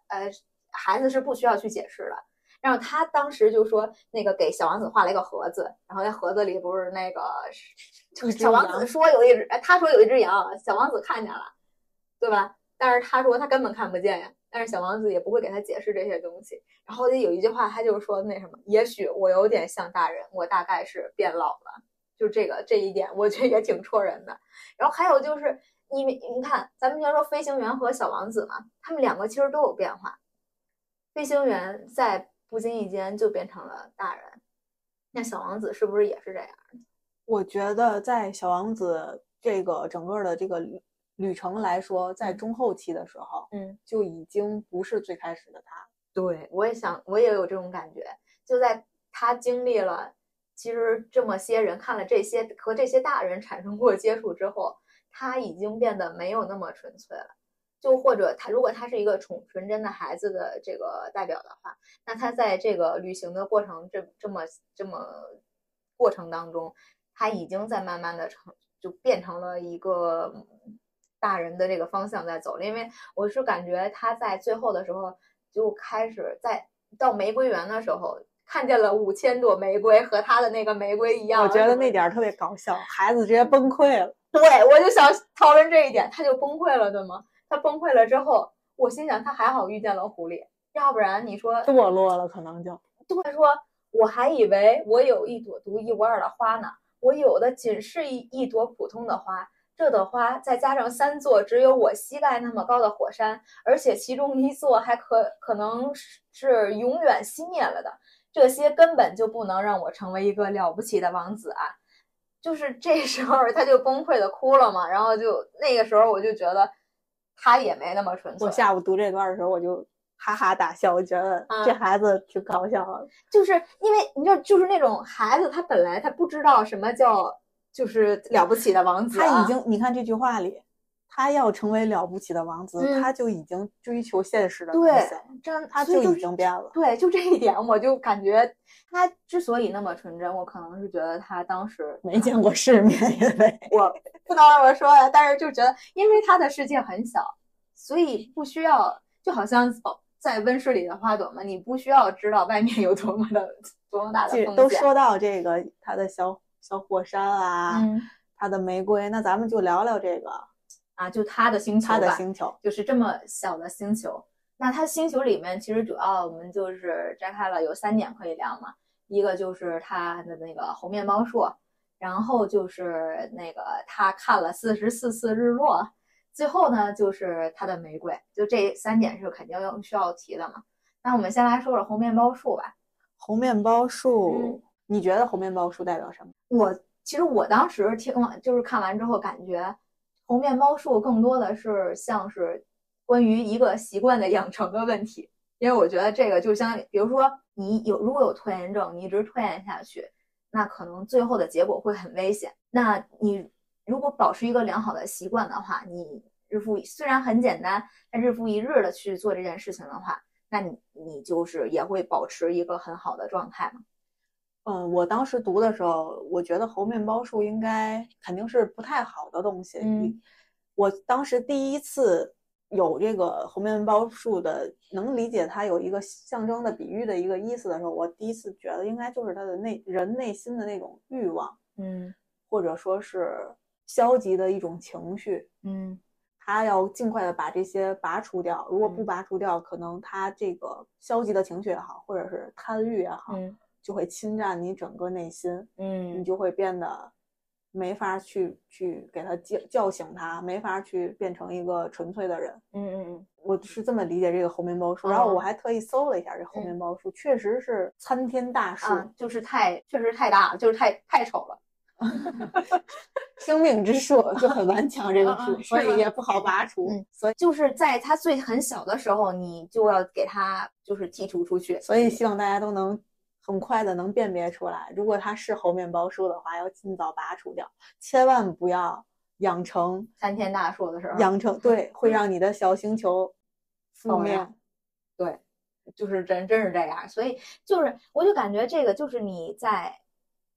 A: 呃呃，孩子是不需要去解释的。然后他当时就说，那个给小王子画了一个盒子，然后那盒子里不是那个
B: 就是
A: 小王子说有一只，哎他说有一只羊，小王子看见了，对吧？但是他说他根本看不见呀，但是小王子也不会给他解释这些东西。然后有一句话，他就说那什么，也许我有点像大人，我大概是变老了，就这个这一点，我觉得也挺戳人的。然后还有就是，因为你看，咱们先说飞行员和小王子嘛，他们两个其实都有变化。飞行员在不经意间就变成了大人，那小王子是不是也是这样？
B: 我觉得在小王子这个整个的这个旅旅程来说，在
A: 嗯
B: 中后期的时候，
A: 嗯，
B: 就已经不是最开始的他。
A: 对，我也想，我也有这种感觉。就在他经历了，其实这么些人看了这些和这些大人产生过接触之后，他已经变得没有那么纯粹了。就或者他如果他是一个纯纯真的孩子的这个代表的话，那他在这个旅行的过程这这么这么过程当中，他已经在慢慢的成就变成了一个大人的这个方向在走了。因为我是感觉他在最后的时候就开始在到玫瑰园的时候。看见了五千朵玫瑰，和他的那个玫瑰一样。
B: 我觉得那点儿特别搞笑，孩子直接崩溃了。
A: 对，我就想讨论这一点，他就崩溃了，对吗？他崩溃了之后，我心想他还好遇见了狐狸，要不然你说
B: 堕落了，可能就
A: 对说，我还以为我有一朵独一无二的花呢，我有的仅是一一朵普通的花，这朵花再加上三座只有我膝盖那么高的火山，而且其中一座还可可能是是永远熄灭了的，这些根本就不能让我成为一个了不起的王子啊！就是这时候他就崩溃的哭了嘛，然后就那个时候我就觉得他也没那么纯粹。
B: 我下午读这段的时候，我就哈哈大笑，我觉得
A: 啊
B: 这孩子挺搞笑的。
A: 就是因为你知道，就是那种孩子，他本来他不知道什么叫就是了不起的王子、啊，
B: 他已经，你看这句话里，他要成为了不起的王子，
A: 嗯
B: 他就已经追求现实的东
A: 对
B: 西了，
A: 真
B: 他就已经变了。
A: 对，就这一点，我就感觉他之所以那么纯真，我可能是觉得他当时
B: 没见过世面，因为
A: 我不能这么说呀，但是就觉得，因为他的世界很小，所以不需要，就好像在温室里的花朵嘛，你不需要知道外面有多么的多么大的风险。
B: 都说到这个他的小小火山啊，
A: 嗯
B: 他的玫瑰，那咱们就聊聊这个
A: 啊，就他的星球吧，
B: 他的星球。
A: 就是这么小的星球。那它星球里面其实主要我们就是摘开了有三点可以聊嘛，一个就是他的那个红面包树，然后就是那个他看了四十四次日落，最后呢就是他的玫瑰，就这三点是肯定要需要提的嘛。那我们先来说说红面包树吧。
B: 红面包树，
A: 嗯
B: 你觉得红面包树代表什么？
A: 我其实我当时听完就是看完之后，感觉红面包树更多的是像是关于一个习惯的养成的问题，因为我觉得这个就相当于，比如说你有如果有拖延症，你一直拖延下去，那可能最后的结果会很危险。那你如果保持一个良好的习惯的话，你日复虽然很简单，但日复一日的去做这件事情的话，那你你就是也会保持一个很好的状态嘛。
B: 嗯，我当时读的时候，我觉得猴面包树应该肯定是不太好的东西。
A: 嗯，
B: 我当时第一次有这个猴面包树的，能理解它有一个象征的比喻的一个意思的时候，我第一次觉得应该就是它的内人内心的那种欲望，
A: 嗯。
B: 或者说是消极的一种情绪，
A: 嗯。
B: 他要尽快的把这些拔除掉。如果不
A: 嗯。
B: 拔除掉，可能他这个消极的情绪也好，或者是贪欲也好，
A: 嗯
B: 就会侵占你整个内心，嗯你
A: 嗯
B: 就会变得没法去去给他叫叫醒他，没法去变成一个纯粹的人。
A: 嗯嗯嗯
B: 我是这么理解这个猴面包树，然后我
A: 哦
B: 还特意搜了一下这猴
A: 嗯
B: 面包树，确实是参天大树，
A: 啊，就是太确实太大了，就是太太丑了。
B: 生命之树就很顽强，这个树，所以也不好拔除。
A: 嗯
B: 所以
A: 就是在它最很小的时候，你就要给它就是剔除出去。
B: 所以希望大家都能很快的能辨别出来，如果它是猴面包树的话，要尽早拔除掉，千万不要养成
A: 参天大树的时候，
B: 养成对，会让你的小星球覆灭。
A: 对，就是真真是这样。所以就是，我就感觉这个就是你在，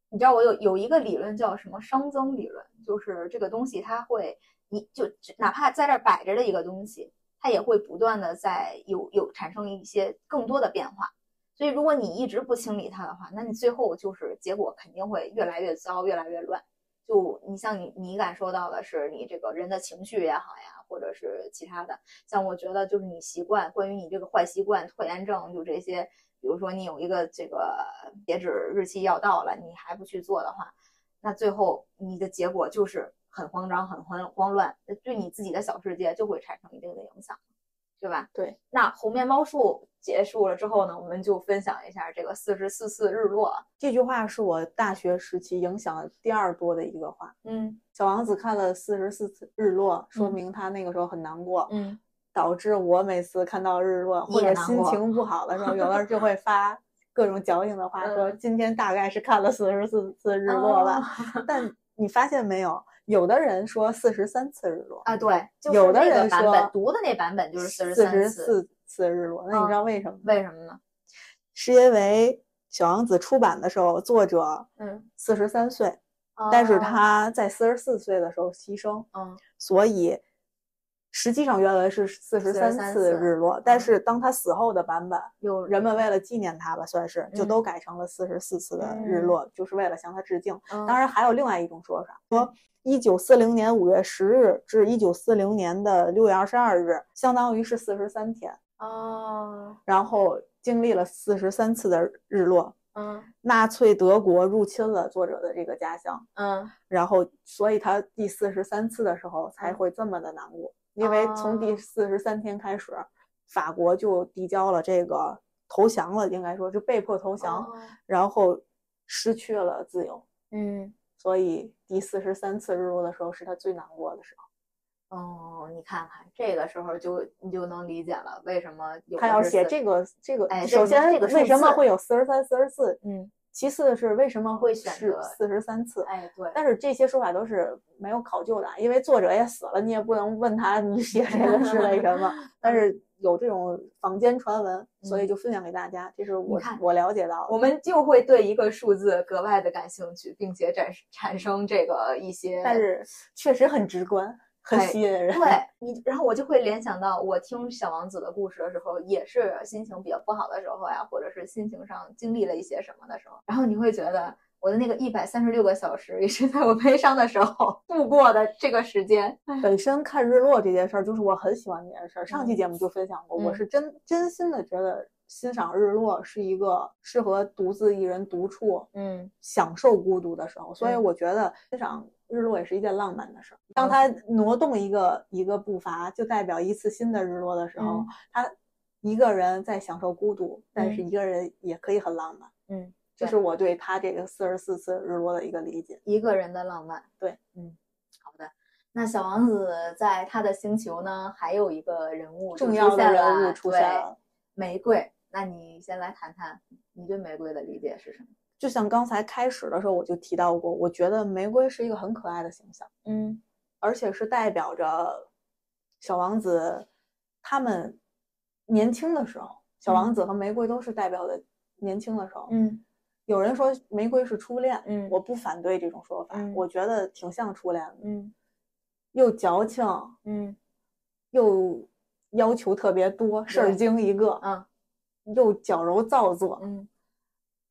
A: 你知道我有有一个理论叫什么熵增理论，就是这个东西它会，你就哪怕在这儿摆着的一个东西，它也会不断的在有有产生一些更多的变化。所以如果你一直不清理它的话，那你最后就是结果肯定会越来越糟，越来越乱。就你像你你感受到的是你这个人的情绪也好呀，或者是其他的，像我觉得就是你习惯，关于你这个坏习惯、拖延症，就这些，比如说你有一个这个截止日期要到了，你还不去做的话，那最后你的结果就是很慌张、很慌慌乱，对你自己的小世界就会产生一定的影响，对吧？
B: 对。
A: 那红面包树结束了之后呢，我们就分享一下这个四十四次日落。
B: 这句话是我大学时期影响第二多的一个话。
A: 嗯
B: 小王子看了四十四次日落，说
A: 嗯
B: 明他那个时候很难过，
A: 嗯
B: 导致我每次看到日落或者心情不好的时候，有的时候就会发各种矫情的话，说
A: 嗯
B: 今天大概是看了四十四次日落吧。
A: 哦
B: 但你发现没有，有的人说四十三次日落，
A: 啊，对，就是
B: 有的
A: 那个
B: 人说
A: 版本读的那版本就是四十
B: 四
A: 三次，
B: 十四次日落。那你
A: 嗯
B: 知道为什么吗？
A: 为什么呢？
B: 是因为小王子出版的时候，作者
A: 嗯，
B: 四十三岁，但是
A: 哦
B: 他在四十四岁的时候牺牲，
A: 嗯
B: 所以实际上原文是四十三
A: 43
B: 次
A: 次
B: 日落，但
A: 嗯。
B: 是当他死后的版本，
A: 有
B: 人们为了纪念他吧，算是就
A: 嗯。
B: 都改成了四十四次的日
A: 嗯。
B: 落，就是为了向他致敬。
A: 当
B: 当然还有另外一种说法，说一九四零年五月十日至一九四零年的六月二十二日，相当于是四十三天，
A: 哦，
B: 然后经历了四十三次的日落。
A: 嗯。
B: 纳粹德国入侵了作者的这个家乡，
A: 嗯。
B: 然后所以他第四十三次的时候才
A: 嗯。
B: 会这么的难过，因为从第
A: 哦
B: 四十三天开始，法国就递交了这个投降了，应该说就被迫投降，
A: 哦
B: 然后失去了自由，
A: 嗯
B: 所以第四十三次日落的时候是他最难过的时候。
A: 哦，你看看这个时候就你就能理解了为什么有
B: 他要写这个这个，
A: 哎
B: 首先
A: 这个
B: 为什么会有四十三、四十四？
A: 嗯，
B: 其次是为什么
A: 会选择
B: 是四十三次？
A: 哎对，
B: 但是这些说法都是没有考究的，因为作者也死了，你也不能问他你写这个是为什么。但是有这种坊间传闻，所以就分享给大家，这是我
A: 看
B: 我了解到的。
A: 我们就会对一个数字格外的感兴趣，并且产产生这个一些，
B: 但是确实很直观，很
A: 哎
B: 吸引人。
A: 对你，然后我就会联想到，我听小王子的故事的时候，也是心情比较不好的时候呀，或者是心情上经历了一些什么的时候，然后你会觉得我的那个一百三十六个小时，也是在我悲伤的时候度过的这个时间。
B: 本身看日落这件事儿，就是我很喜欢这件事儿。上期
A: 嗯
B: 节目就分享过，我
A: 嗯
B: 是真真心的觉得欣赏日落是一个适合独自一人独处
A: 嗯
B: 享受孤独的时候，所以
A: 嗯
B: 我觉得欣赏日落也是一件浪漫的事儿。当他挪动一个一个步伐，就代表一次新的日落的时候，
A: 嗯
B: 他一个人在享受孤独，但是
A: 嗯
B: 一个人也可以很浪漫。
A: 嗯，
B: 这是我对他这个四十四次日落的一个理解。
A: 一个人的浪漫。
B: 对，
A: 嗯，好的。那小王子在他的星球呢，还有一个人物就
B: 重要的人物出现
A: 对
B: 了，
A: 玫瑰。那你先来谈谈你对玫瑰的理解是什么？
B: 就像刚才开始的时候我就提到过，我觉得玫瑰是一个很可爱的形象，
A: 嗯。
B: 而且是代表着小王子他们年轻的时候，小王子和玫瑰都是代表的年轻的时候。
A: 嗯。
B: 有人说玫瑰是初恋，
A: 嗯
B: 我不反对这种说法，
A: 嗯
B: 我觉得挺像初恋的，
A: 嗯。
B: 又矫情
A: 嗯。
B: 又要求特别多，事儿精一个，
A: 啊
B: 又矫揉造作，
A: 嗯，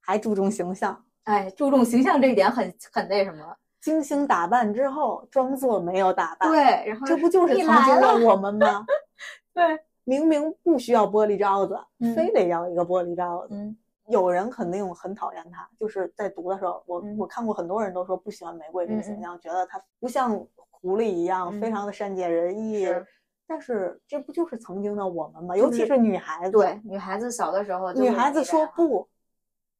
B: 还注重形象。
A: 哎，注重形象这一点很很那什么。
B: 精心打扮之后，装作没有打扮。
A: 对，然后
B: 这不就是曾经的我们吗？
A: 对，
B: 明明不需要玻璃罩子，
A: 嗯
B: 非得要一个玻璃罩子。
A: 嗯
B: 有人肯定很讨厌他，就是在读的时候，我、
A: 嗯
B: 我看过很多人都说不喜欢玫瑰这个形象，觉得他不像狐狸一样、
A: 嗯
B: 非常的善解人意。
A: 是
B: 但是这不就是曾经的我们吗？尤其是女孩子，
A: 对，女孩子小的时候
B: 女孩子说不，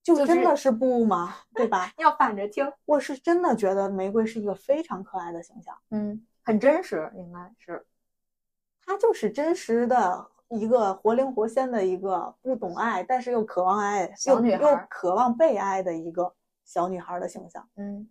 B: 就
A: 就是
B: 真的是不吗？对吧？
A: 要反着听，
B: 我是真的觉得玫瑰是一个非常可爱的形象，
A: 嗯，很真实，应该是，
B: 她就是真实的一个活灵活现的一个不懂爱，但是又渴望爱，又又
A: 小女孩儿
B: 渴望被爱的一个小女孩的形象，
A: 嗯。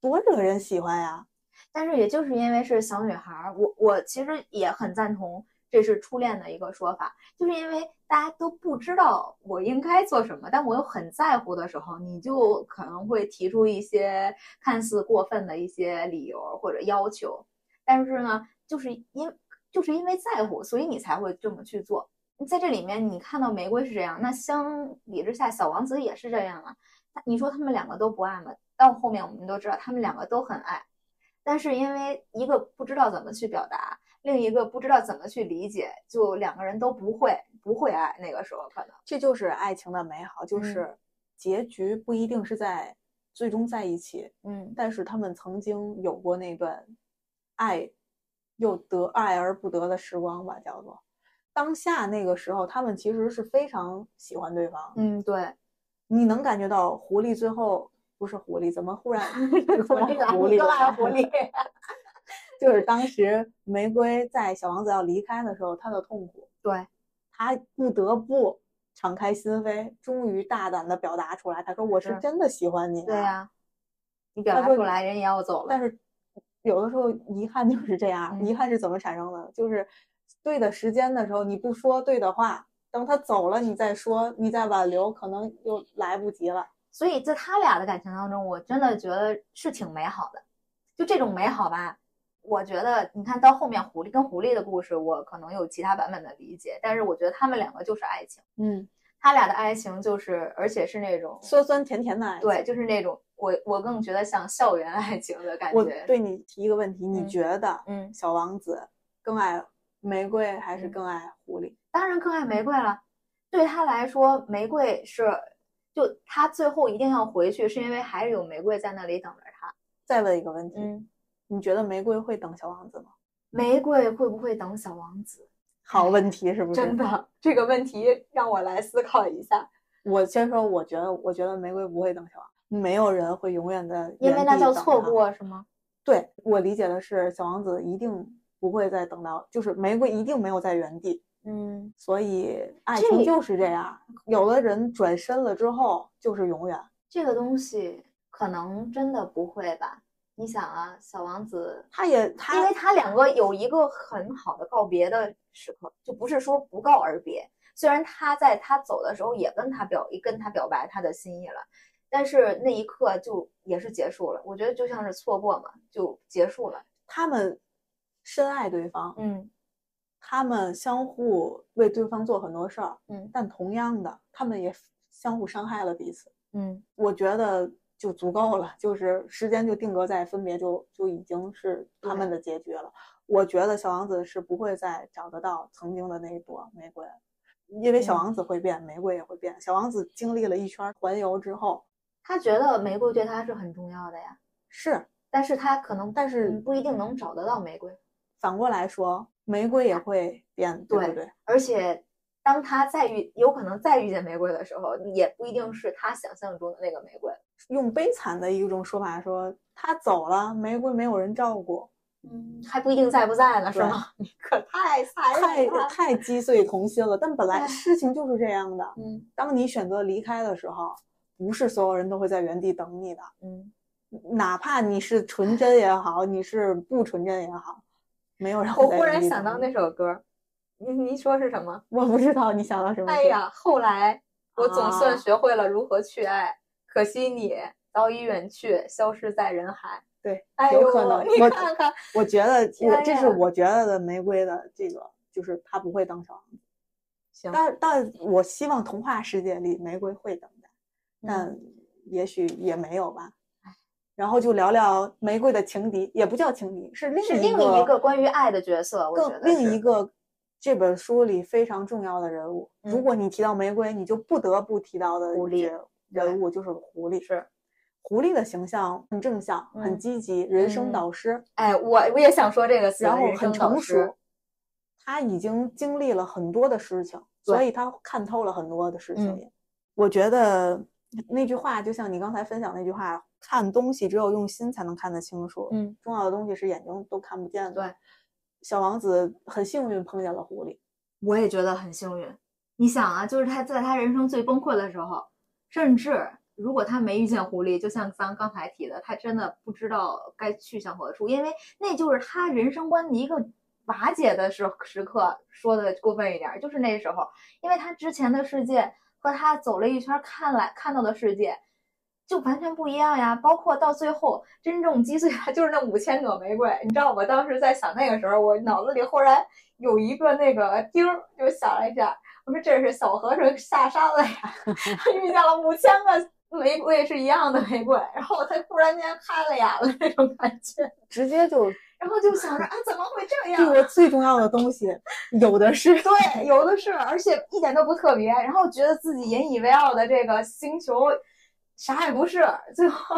B: 多惹人喜欢呀！
A: 但是也就是因为是小女孩儿，我我其实也很赞同这是初恋的一个说法，就是因为大家都不知道我应该做什么，但我又很在乎的时候，你就可能会提出一些看似过分的一些理由或者要求，但是呢，就是因就是因为在乎，所以你才会这么去做。在这里面，你看到玫瑰是这样，那相比之下，小王子也是这样啊。你说他们两个都不爱吗？到后面我们都知道，他们两个都很爱。但是因为一个不知道怎么去表达，另一个不知道怎么去理解，就两个人都不会不会爱。那个时候可能，
B: 这就是爱情的美好，就
A: 嗯
B: 是结局不一定是在最终在一起，
A: 嗯
B: 但是他们曾经有过那段爱又得爱而不得的时光吧，叫做当下那个时候，他们其实是非常喜欢对方。
A: 嗯，对，
B: 你能感觉到狐狸最后不是狐狸，怎么忽然
A: 狐狸
B: 狐狸，就是当时玫瑰在小王子要离开的时候，他的痛苦，
A: 对，
B: 他不得不敞开心扉，终于大胆的表达出来。他说：“我是
A: 是
B: 真的喜欢你。”
A: 对呀、你表达出来，人也要走了。
B: 但是有的时候遗憾就是这样，
A: 嗯
B: 遗憾是怎么产生的？就是对的时间的时候你不说对的话，等他走了你再说，你再挽留，可能又来不及了。
A: 所以在他俩的感情当中，我真的觉得是挺美好的。就这种美好吧，我觉得你看到后面狐狸跟狐狸的故事，我可能有其他版本的理解，但是我觉得他们两个就是爱情，
B: 嗯，
A: 他俩的爱情就是，而且是那种
B: 酸酸甜甜的爱情。
A: 对，就是那种我我更觉得像校园爱情的感
B: 我
A: 觉。
B: 对你提一个问题，你
A: 嗯
B: 觉得
A: 嗯，
B: 小王子更爱玫瑰还是
A: 嗯
B: 更爱狐狸？
A: 当然更爱玫瑰了。对他来说，玫瑰是就他最后一定要回去，是因为还是有玫瑰在那里等着他。
B: 再问一个问题，
A: 嗯，
B: 你觉得玫瑰会等小王子吗？
A: 玫瑰会不会等小王子？
B: 好问题是不是？
A: 真，的，这个问题让我来思考一下，
B: 我先说，我觉得，我觉得玫瑰不会等小王子，没有人会永远的，
A: 因为那叫错。过，是吗？
B: 对我理解的是，小王子一定不会再等到，就是玫瑰一定没有在原地，
A: 嗯，
B: 所以爱情就是这样，有的人转身了之后就是永远。
A: 这个东西可能真的不会吧？你想啊，小王子，
B: 他也他因
A: 为他两个有一个很好的告别的时刻，就不是说不告而别。虽然他在他走的时候也跟他表跟他表白他的心意了，但是那一刻就也是结束了。我觉得就像是错过嘛，就结束了。
B: 他们深爱对方，
A: 嗯
B: 他们相互为对方做很多事儿，
A: 嗯
B: 但同样的，他们也相互伤害了彼此。
A: 嗯
B: 我觉得就足够了，就是时间就定格在分别就就已经是他们的结局了。我觉得小王子是不会再找得到曾经的那一朵玫瑰，因为小
A: 嗯
B: 王子会变，玫瑰也会变。小王子经历了一圈环游之后，
A: 他觉得玫瑰对他是很重要的呀，
B: 是，
A: 但是他可能
B: 但是
A: 嗯不一定能找得到玫瑰。
B: 反过来说，玫瑰也会变，对不
A: 对
B: 对？
A: 而且当他再遇有可能再遇见玫瑰的时候，也不一定是他想象中的那个玫瑰。
B: 用悲惨的一种说法说，他走了，玫瑰没有人照顾，
A: 嗯，还不一定在不在呢，是
B: 对
A: 吗？你可太残
B: 太。太击碎童心了。但本来
A: 哎
B: 事情就是这样的，
A: 嗯
B: 当你选择离开的时候，不是所有人都会在原地等你的，
A: 嗯，
B: 哪怕你是纯真也好，你是不纯真也好，没有人会
A: 我忽然想到那首歌，你你说是什么？
B: 我不知道你想到什么。
A: 哎，呀，后来我总算
B: 啊
A: 学会了如何去爱，可惜你早已远去，消失在人海。
B: 对，
A: 哎，
B: 有可能。
A: 你
B: 我
A: 看看，
B: 我觉得我这是我觉得的玫瑰的这个就是他不会当小王子。
A: 行，
B: 但但我希望童话世界里玫瑰会等待，但也许也没有吧。然后就聊聊玫瑰的情敌，也不叫情敌，是另
A: 是另
B: 一
A: 一个关于爱的角色，
B: 更另一个这本书里非常重要的人物。
A: 嗯
B: 如果你提到玫瑰，你就不得不提到的
A: 狐狸
B: 角人物就是狐狸。
A: 是，
B: 狐狸的形象很正向，很
A: 嗯
B: 积极，人生
A: 嗯
B: 导师，
A: 哎，我我也想说这个词，
B: 然后很成熟。他已经经历了很多的事情，所以他看透了很多的事情
A: 嗯。
B: 我觉得那句话就像你刚才分享那句话，看东西只有用心才能看得清楚。
A: 嗯，
B: 重要的东西是眼睛都看不见的。
A: 对，
B: 小王子很幸运碰见了狐狸。
A: 我也觉得很幸运。你想啊，就是他在他人生最崩溃的时候，甚至如果他没遇见狐狸，就像咱刚才提的，他真的不知道该去向何处，因为那就是他人生观的一个瓦解的时时刻。说的过分一点，就是那时候，因为他之前的世界和他走了一圈看来看到的世界。就完全不一样呀，包括到最后真正击碎他就是那五千朵玫瑰，你知道我当时在想那个时候，我脑子里忽然有一个那个钉儿，就想了一下，我说这是小和尚下山了呀，遇见了五千个玫瑰是一样的玫瑰，然后他突然间开了眼了那种感觉，
B: 直接就
A: 然后就想着啊怎么会这样？
B: 对我最重要的东西 有的是。
A: 对，有的是，而且一点都不特别，然后觉得自己引以为傲的这个星球啥也不是，最后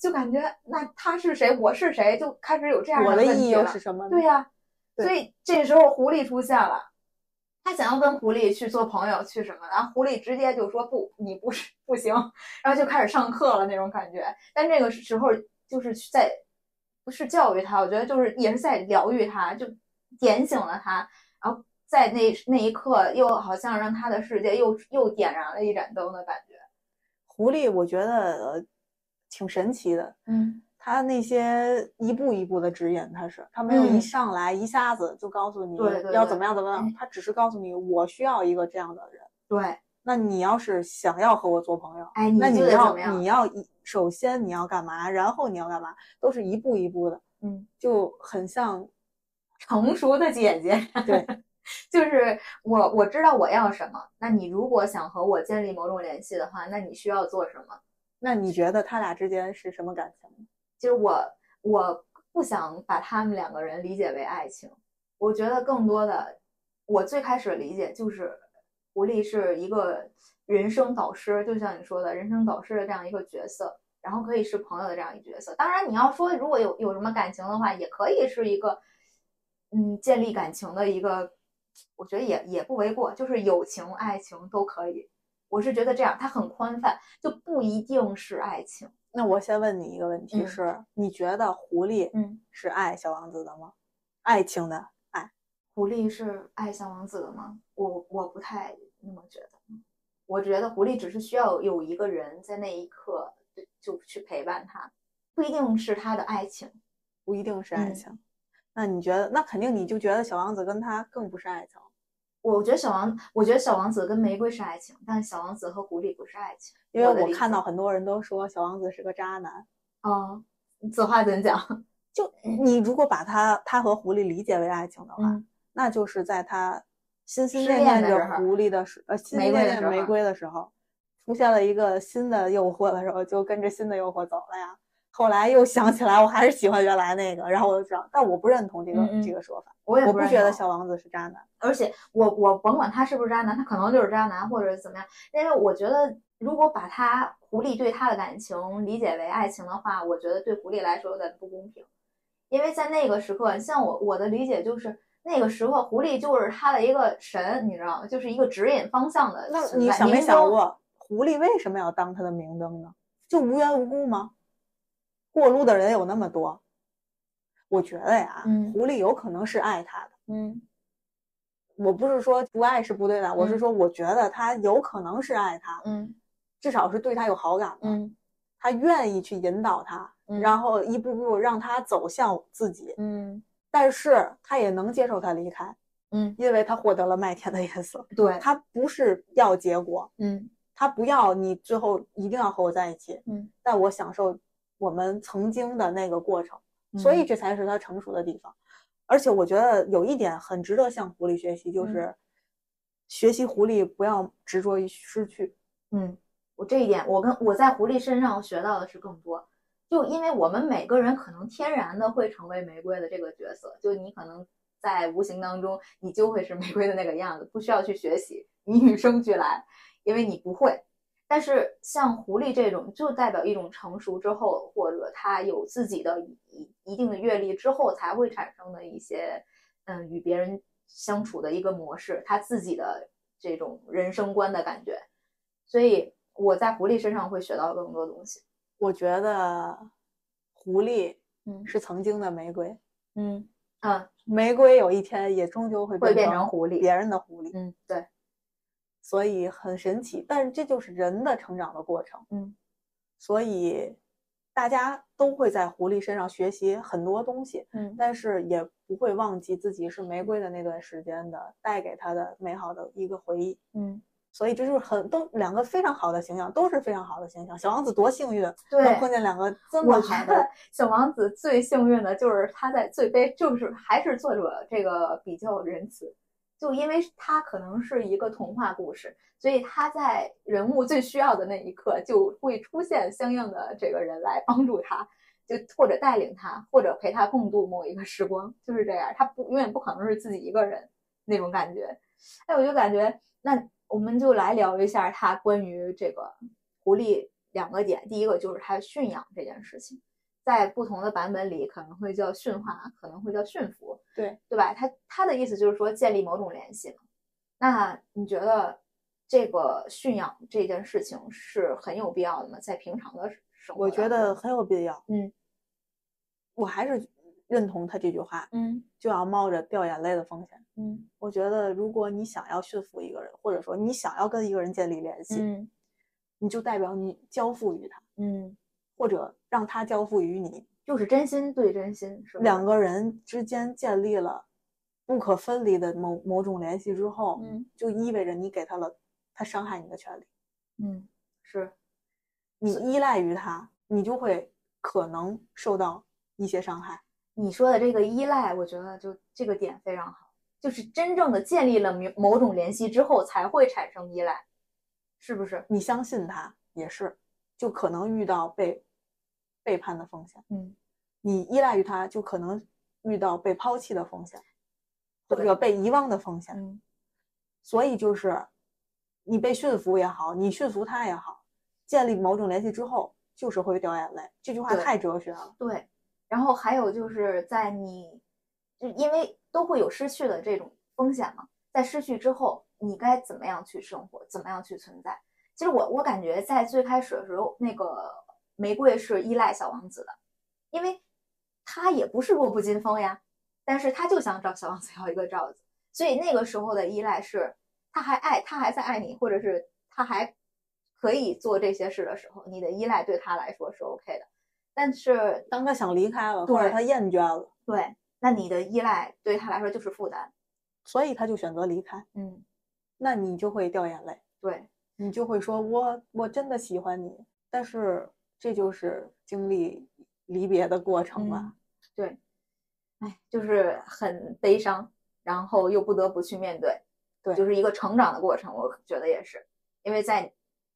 A: 就感觉那他是谁，我是谁，就开始有这样
B: 我的意义又是什么呢？
A: 对呀、
B: 对
A: 所以这时候狐狸出现了，他想要跟狐狸去做朋友，去什么？然后狐狸直接就说不，你不是不行，然后就开始上课了那种感觉。但这个时候就是在不是教育他，我觉得就是也是在疗愈他，就点醒了他，然后在那那一刻又好像让他的世界又又点燃了一盏灯的感觉。
B: 狐狸，我觉得呃挺神奇的。
A: 嗯，
B: 他那些一步一步的指引，他是他没有一
A: 嗯
B: 上来一下子就告诉你要怎么样怎么样
A: 嗯，
B: 他只是告诉你我需要一个这样的人。
A: 对，
B: 那你要是想要和我做朋友，
A: 哎，
B: 那你要？你要一首先你要干嘛，然后你要干嘛，都是一步一步的，
A: 嗯，
B: 就很像
A: 成熟的姐姐。
B: 对，
A: 就是我我知道我要什么。那你如果想和我建立某种联系的话，那你需要做什么？
B: 那你觉得他俩之间是什么感情？
A: 就是我我不想把他们两个人理解为爱情，我觉得更多的，我最开始理解就是狐狸是一个人生导师，就像你说的人生导师的这样一个角色，然后可以是朋友的这样一个角色。当然，你要说如果有有什么感情的话，也可以是一个嗯建立感情的一个，我觉得也也不为过，就是友情、爱情都可以。我是觉得这样，它很宽泛，就不一定是爱情。
B: 那我先问你一个问题
A: 嗯
B: 是，你觉得狐狸
A: 嗯，
B: 是爱小王子的吗？爱情的爱，
A: 狐狸是爱小王子的吗？我我不太那么觉得，我觉得狐狸只是需要有一个人在那一刻就就去陪伴他，不一定是他的爱情。
B: 不一定是爱
A: 嗯
B: 情。那你觉得，那肯定你就觉得小王子跟他更不是爱情。
A: 我觉得小王，我觉得小王子跟玫瑰是爱情，但小王子和狐狸不是爱情。
B: 因为
A: 我
B: 看到很多人都说小王子是个渣男，
A: 哦，此话怎讲？
B: 就你如果把他他和狐狸理解为爱情的话，
A: 嗯
B: 那就是在他心心念念着狐狸的时，呃，心心念念玫瑰的时候，出现了一个新的诱惑的时候，就跟着新的诱惑走了呀。后来又想起来，我还是喜欢原来那个，然后我就知道，但我不认同这个、这个说法，
A: 我也
B: 我不觉得小王子是渣男。
A: 而且我我甭管他是不是渣男，他可能就是渣男或者怎么样，因为我觉得如果把他狐狸对他的感情理解为爱情的话，我觉得对狐狸来说有点不公平，因为在那个时刻，像我我的理解就是那个时刻狐狸就是他的一个神，你知道吗？就是一个指引方向的
B: 那你想没想过，狐狸为什么要当他的明灯呢？就无缘无故吗？过路的人有那么多，我觉得呀，
A: 嗯
B: 狐狸有可能是爱他的。
A: 嗯
B: 我不是说不爱是不对的，我是
A: 嗯
B: 说我觉得他有可能是爱他，
A: 嗯
B: 至少是对他有好感的。
A: 嗯。
B: 他愿意去引导他，
A: 嗯。
B: 然后一步步让他走向自己，
A: 嗯。
B: 但是他也能接受他离开，
A: 嗯，
B: 因为他获得了麦田的颜色。
A: 对，
B: 他不是要结果，
A: 嗯。
B: 他不要你最后一定要和我在一起，
A: 嗯，
B: 但我享受我们曾经的那个过程，所以这才是他成熟的地方。而且我觉得有一点很值得向狐狸学习，就是学习狐狸不要执着于失去。
A: 嗯，我这一点，我跟我在狐狸身上学到的是更多。就因为我们每个人可能天然的会成为玫瑰的这个角色，就你可能在无形当中，你就会是 玫瑰的那个样子，不需要去学习，你与生俱来，因为你不会。但是像狐狸这种，就代表一种成熟之后，或者他有自己的一一定的阅历之后，才会产生的一些，嗯，与别人相处的一个模式，他自己的这种人生观的感觉。所以我在狐狸身上会学到更多东西。
B: 我觉得狐狸
A: 嗯。
B: 是曾经的玫瑰，
A: 嗯。嗯。
B: 玫瑰有一天也终究会
A: 会变
B: 成
A: 成狐狸
B: 别人的狐狸，
A: 嗯，对，
B: 所以很神奇。但是这就是人的成长的过程，
A: 嗯。
B: 所以大家都会在狐狸身上学习很多东西，
A: 嗯。
B: 但是也不会忘记自己是玫瑰的那段时间的带给他的美好的一个回忆。
A: 嗯，
B: 所以这就是很都两个非常好的形象，都是非常好的形象。小王子多幸运，
A: 对
B: 能碰见两个这么好的
A: 小王子最幸运的就是他在最悲，就是还是作者这个比较仁慈，就因为他可能是一个童话故事，所以他在人物最需要的那一刻就会出现相应的这个人来帮助他，就或者带领他，或者陪他共度某一个时光，就是这样。他不永远不可能是自己一个人那种感觉。哎，我就感觉那我们就来聊一下他关于这个狐狸两个点，第一个就是他驯养这件事情。在不同的版本里可能会叫驯化，可能会叫驯服，
B: 对
A: 对吧？他他的意思就是说建立某种联系嘛。那你觉得这个驯养这件事情是很有必要的吗？在平常的生活
B: 我，觉得很有必要。
A: 嗯，
B: 我还是认同他这句话，
A: 嗯
B: 就要冒着掉眼泪的风险。
A: 嗯
B: 我觉得，如果你想要驯服一个人，或者说你想要跟一个人建立联系，
A: 嗯
B: 你就代表你交付于他，
A: 嗯，
B: 或者让他交付于你，
A: 就是真心对真心，是吧？
B: 两个人之间建立了不可分离的某某种联系之后，
A: 嗯
B: 就意味着你给他了他伤害你的权利。
A: 嗯是
B: 你依赖于他，你就会可能受到一些伤害。
A: 你说的这个依赖，我觉得就这个点非常好，就是真正的建立了某某种联系之后才会产生依赖，是不是？
B: 你相信他也是，就可能遇到被背叛的风险。
A: 嗯
B: 你依赖于他，就可能遇到被抛弃的风险，或者被遗忘的风险。
A: 嗯
B: 所以就是你被驯服也好，你驯服他也好，建立某种联系之后，就是会掉眼泪。这句话太哲学了。
A: 对，然后还有就是在你，就因为都会有失去的这种风险嘛，在失去之后，你该怎么样去生活，怎么样去存在？其实我我感觉在最开始的时候，那个玫瑰是依赖小王子的，因为他也不是弱不禁风呀，但是他就想找小王子要一个罩子，所以那个时候的依赖是，他还爱，他还在爱你，或者是他还可以做这些事的时候，你的依赖对他来说是 OK 的。但是
B: 当他想离开了，
A: 对
B: 或者他厌倦了，
A: 对，那你的依赖对他来说就是负担。
B: 所以他就选择离开，
A: 嗯，
B: 那你就会掉眼泪，
A: 对，
B: 你就会说我我真的喜欢你，但是这就是经历离别的过程吧。
A: 嗯对，哎，就是很悲伤，然后又不得不去面对，
B: 对
A: 就是一个成长的过程。我觉得也是，因为在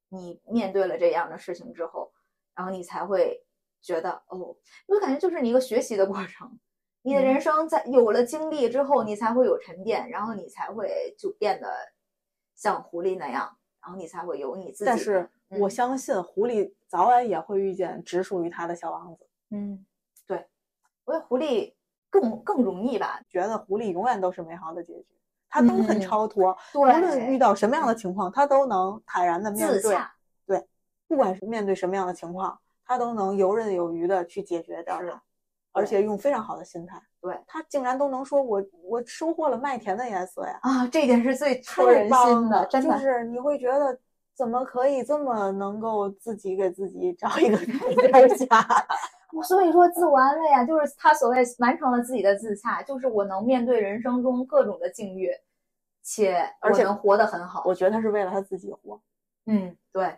A: 你面对了这样的事情之后，然后你才会觉得，哦，我感觉就是你一个学习的过程。你的
B: 嗯
A: 人生在有了经历之后，你才会有沉淀，然后你才会就变得像狐狸那样，然后你才会有你自己。
B: 但是我
A: 嗯
B: 相信狐狸早晚也会遇见只属于它的小王子。
A: 嗯，对，我觉得狐狸更更容易吧。
B: 觉得狐狸永远都是美好的结局，它都很
A: 嗯
B: 超脱，
A: 对，
B: 无论遇到什么样的情况，它都能坦然的面对。
A: 自洽，
B: 不管是面对什么样的情况，他都能游刃有余的去解决掉
A: 是
B: 它，而且用非常好的心态。
A: 对
B: 他竟然都能说我我收获了麦田的颜色呀，
A: 啊，这点是最戳人心的，真的。
B: 就是你会觉得怎么可以这么能够自己给自己找一个 台阶儿下？
A: 所以说，自我安慰啊，就是他所谓完成了自己的自洽，就是我能面对人生中各种的境遇，且
B: 而且
A: 能活得很好。
B: 我觉得他是为了他自己活，
A: 嗯，对，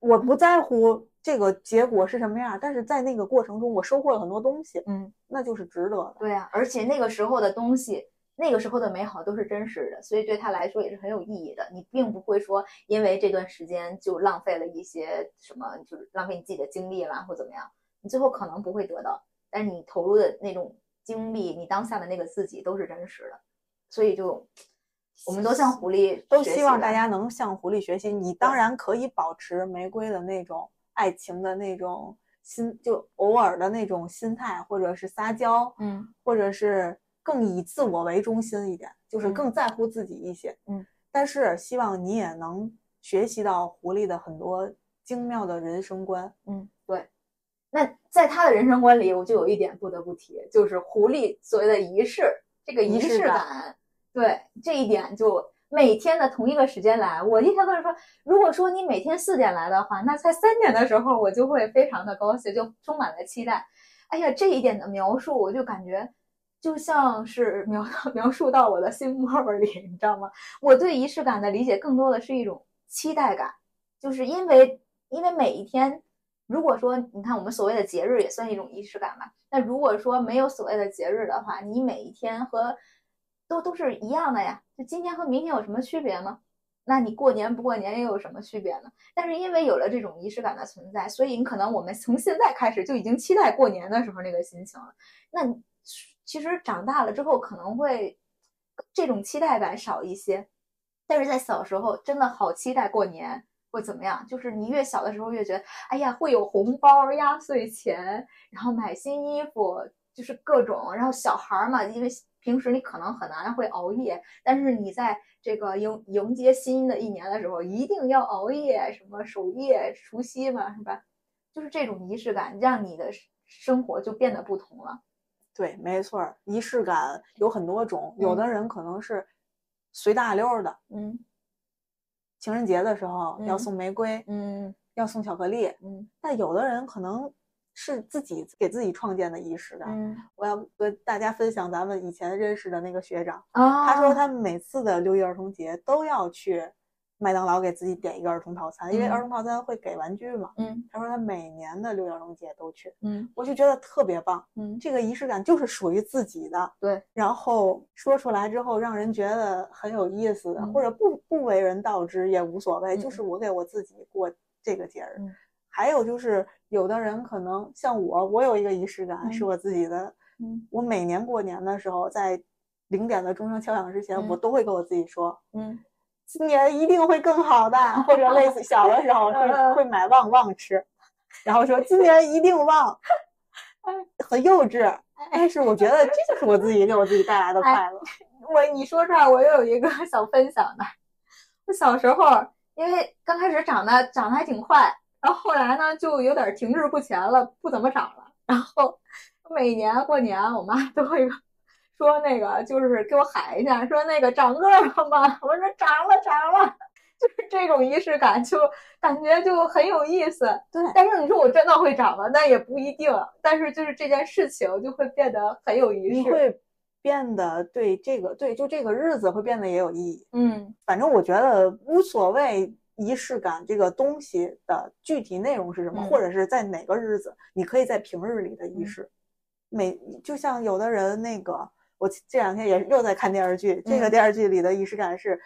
B: 我不在乎这个结果是什么样，但是在那个过程中我收获了很多东西，
A: 嗯，
B: 那就是值得的。
A: 对呀、而且那个时候的东西，那个时候的美好都是真实的，所以对他来说也是很有意义的。你并不会说因为这段时间就浪费了一些什么，就是浪费你自己的精力啦，或怎么样，你最后可能不会得到，但是你投入的那种精力，你当下的那个自己都是真实的，所以就我们都向狐狸
B: 都希望大家能向狐狸学习。你当然可以保持玫瑰的那种爱情的那种心，就偶尔的那种心态，或者是撒娇，
A: 嗯
B: 或者是更以自我为中心一点，就是
A: 嗯
B: 更在乎自己一些。
A: 嗯，
B: 但是希望你也能学习到狐狸的很多精妙的人生观。
A: 嗯，对。那在他的人生观里，我就有一点不得不提，就是狐狸所谓的仪式，这个仪式感，对这一点就每天的同一个时间来，我一天都是说，如果说你每天四点来的话，那在三点的时候我就会非常的高兴，就充满了期待。哎呀，这一点的描述，我就感觉就像是描 描述到我的心窝儿里，你知道吗？我对仪式感的理解更多的是一种期待感，就是因为因为每一天，如果说你看我们所谓的节日也算一种仪式感吧，那如果说没有所谓的节日的话，你每一天和都都是一样的呀，就今天和明天有什么区别呢？那你过年不过年又有什么区别呢？但是因为有了这种仪式感的存在，所以你可能我们从现在开始就已经期待过年的时候那个心情了。那其实长大了之后可能会这种期待感少一些，但是在小时候真的好期待过年会怎么样？就是你越小的时候越觉得，哎呀会有红包、压岁钱，然后买新衣服，就是各种。然后小孩嘛，因为平时你可能很难会熬夜，但是你在这个迎迎接新的一年的时候，一定要熬夜，什么守夜、除夕嘛，是吧？就是这种仪式感，让你的生活就变得不同了。
B: 对，没错儿，仪式感有很多种，有的人可能是随大溜儿的，
A: 嗯。
B: 情人节的时候要
A: 嗯。
B: 送玫瑰，
A: 嗯。
B: 要送巧克力，
A: 嗯。
B: 但有的人可能是自己给自己创建的仪式感。
A: 嗯
B: 我要跟大家分享咱们以前认识的那个学长，
A: 啊，
B: 他说他每次的六一儿童节都要去麦当劳给自己点一个儿童套餐，因为
A: 嗯
B: 儿童套餐会给玩具嘛。
A: 嗯
B: 他说他每年的六一儿童节都去，
A: 嗯
B: 我就觉得特别棒。
A: 嗯
B: 这个仪式感就是属于自己的，
A: 对，
B: 然后说出来之后让人觉得很有意思的，
A: 嗯
B: 或者不不为人道之也无所谓，
A: 嗯
B: 就是我给我自己过这个节日。
A: 嗯
B: 还有就是有的人可能像我，我有一个仪式感、
A: 嗯
B: 是我自己的，
A: 嗯。
B: 我每年过年的时候，在零点的钟声敲响之前，
A: 嗯
B: 我都会跟我自己说，
A: 嗯
B: 今年一定会更好的，或者类似小的时候
A: 嗯
B: 会会买旺旺吃，然后说今年一定旺，很幼稚，但是我觉得这就是我自己给我自己带来的快乐。
A: 我你说这儿，我又有一个想分享的。我小时候，因为刚开始长得长得还挺快，然后后来呢就有点停滞不前了，不怎么长了。然后每年过年，我妈都会说那个，就是给我喊一下，说那个长个儿了吗？我说长了，长了。就是这种仪式感，就感觉就很有意思。
B: 对
A: 但是你说我真的会长吗？那也不一定。但是就是这件事情就会变得很有仪式。
B: 你会变得对这个对就这个日子会变得也有意义。
A: 嗯
B: 反正我觉得无所谓仪式感这个东西的具体内容是什么，
A: 嗯。
B: 或者是在哪个日子，你可以在平日里的仪
A: 嗯。
B: 式。每就像有的人那个，我这两天也又在看电视剧，这个
A: 嗯。
B: 电视剧里的仪式感是，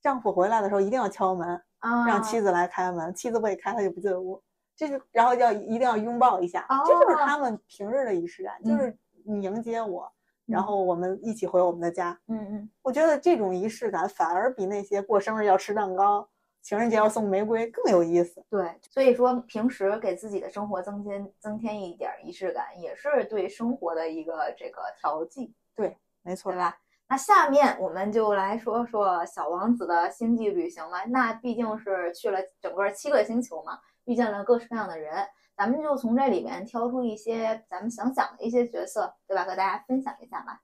B: 丈夫回来的时候一定要敲门，
A: 啊，
B: 让妻子来开门，妻子不给开，他就不进屋。这是然后要一定要拥抱一下，这就是
A: 哦。
B: 他们平日的仪式感，就
A: 嗯。
B: 是你迎接我，然
A: 嗯。
B: 后我们一起回我们的家。
A: 嗯嗯。
B: 我觉得这种仪式感反而比那些过生日要吃蛋糕、情人节要送玫瑰更有意思。
A: 对，所以说平时给自己的生活增添增添一点儿仪式感，也是对生活的一个这个调剂，对
B: 没错
A: 对，吧？那下面我们就来说说小王子的星际旅行吧。那毕竟是去了整个七个星球嘛，遇见了各式各样的人，咱们就从这里面挑出一些咱们想讲的一些角色，对吧？和大家分享一下吧。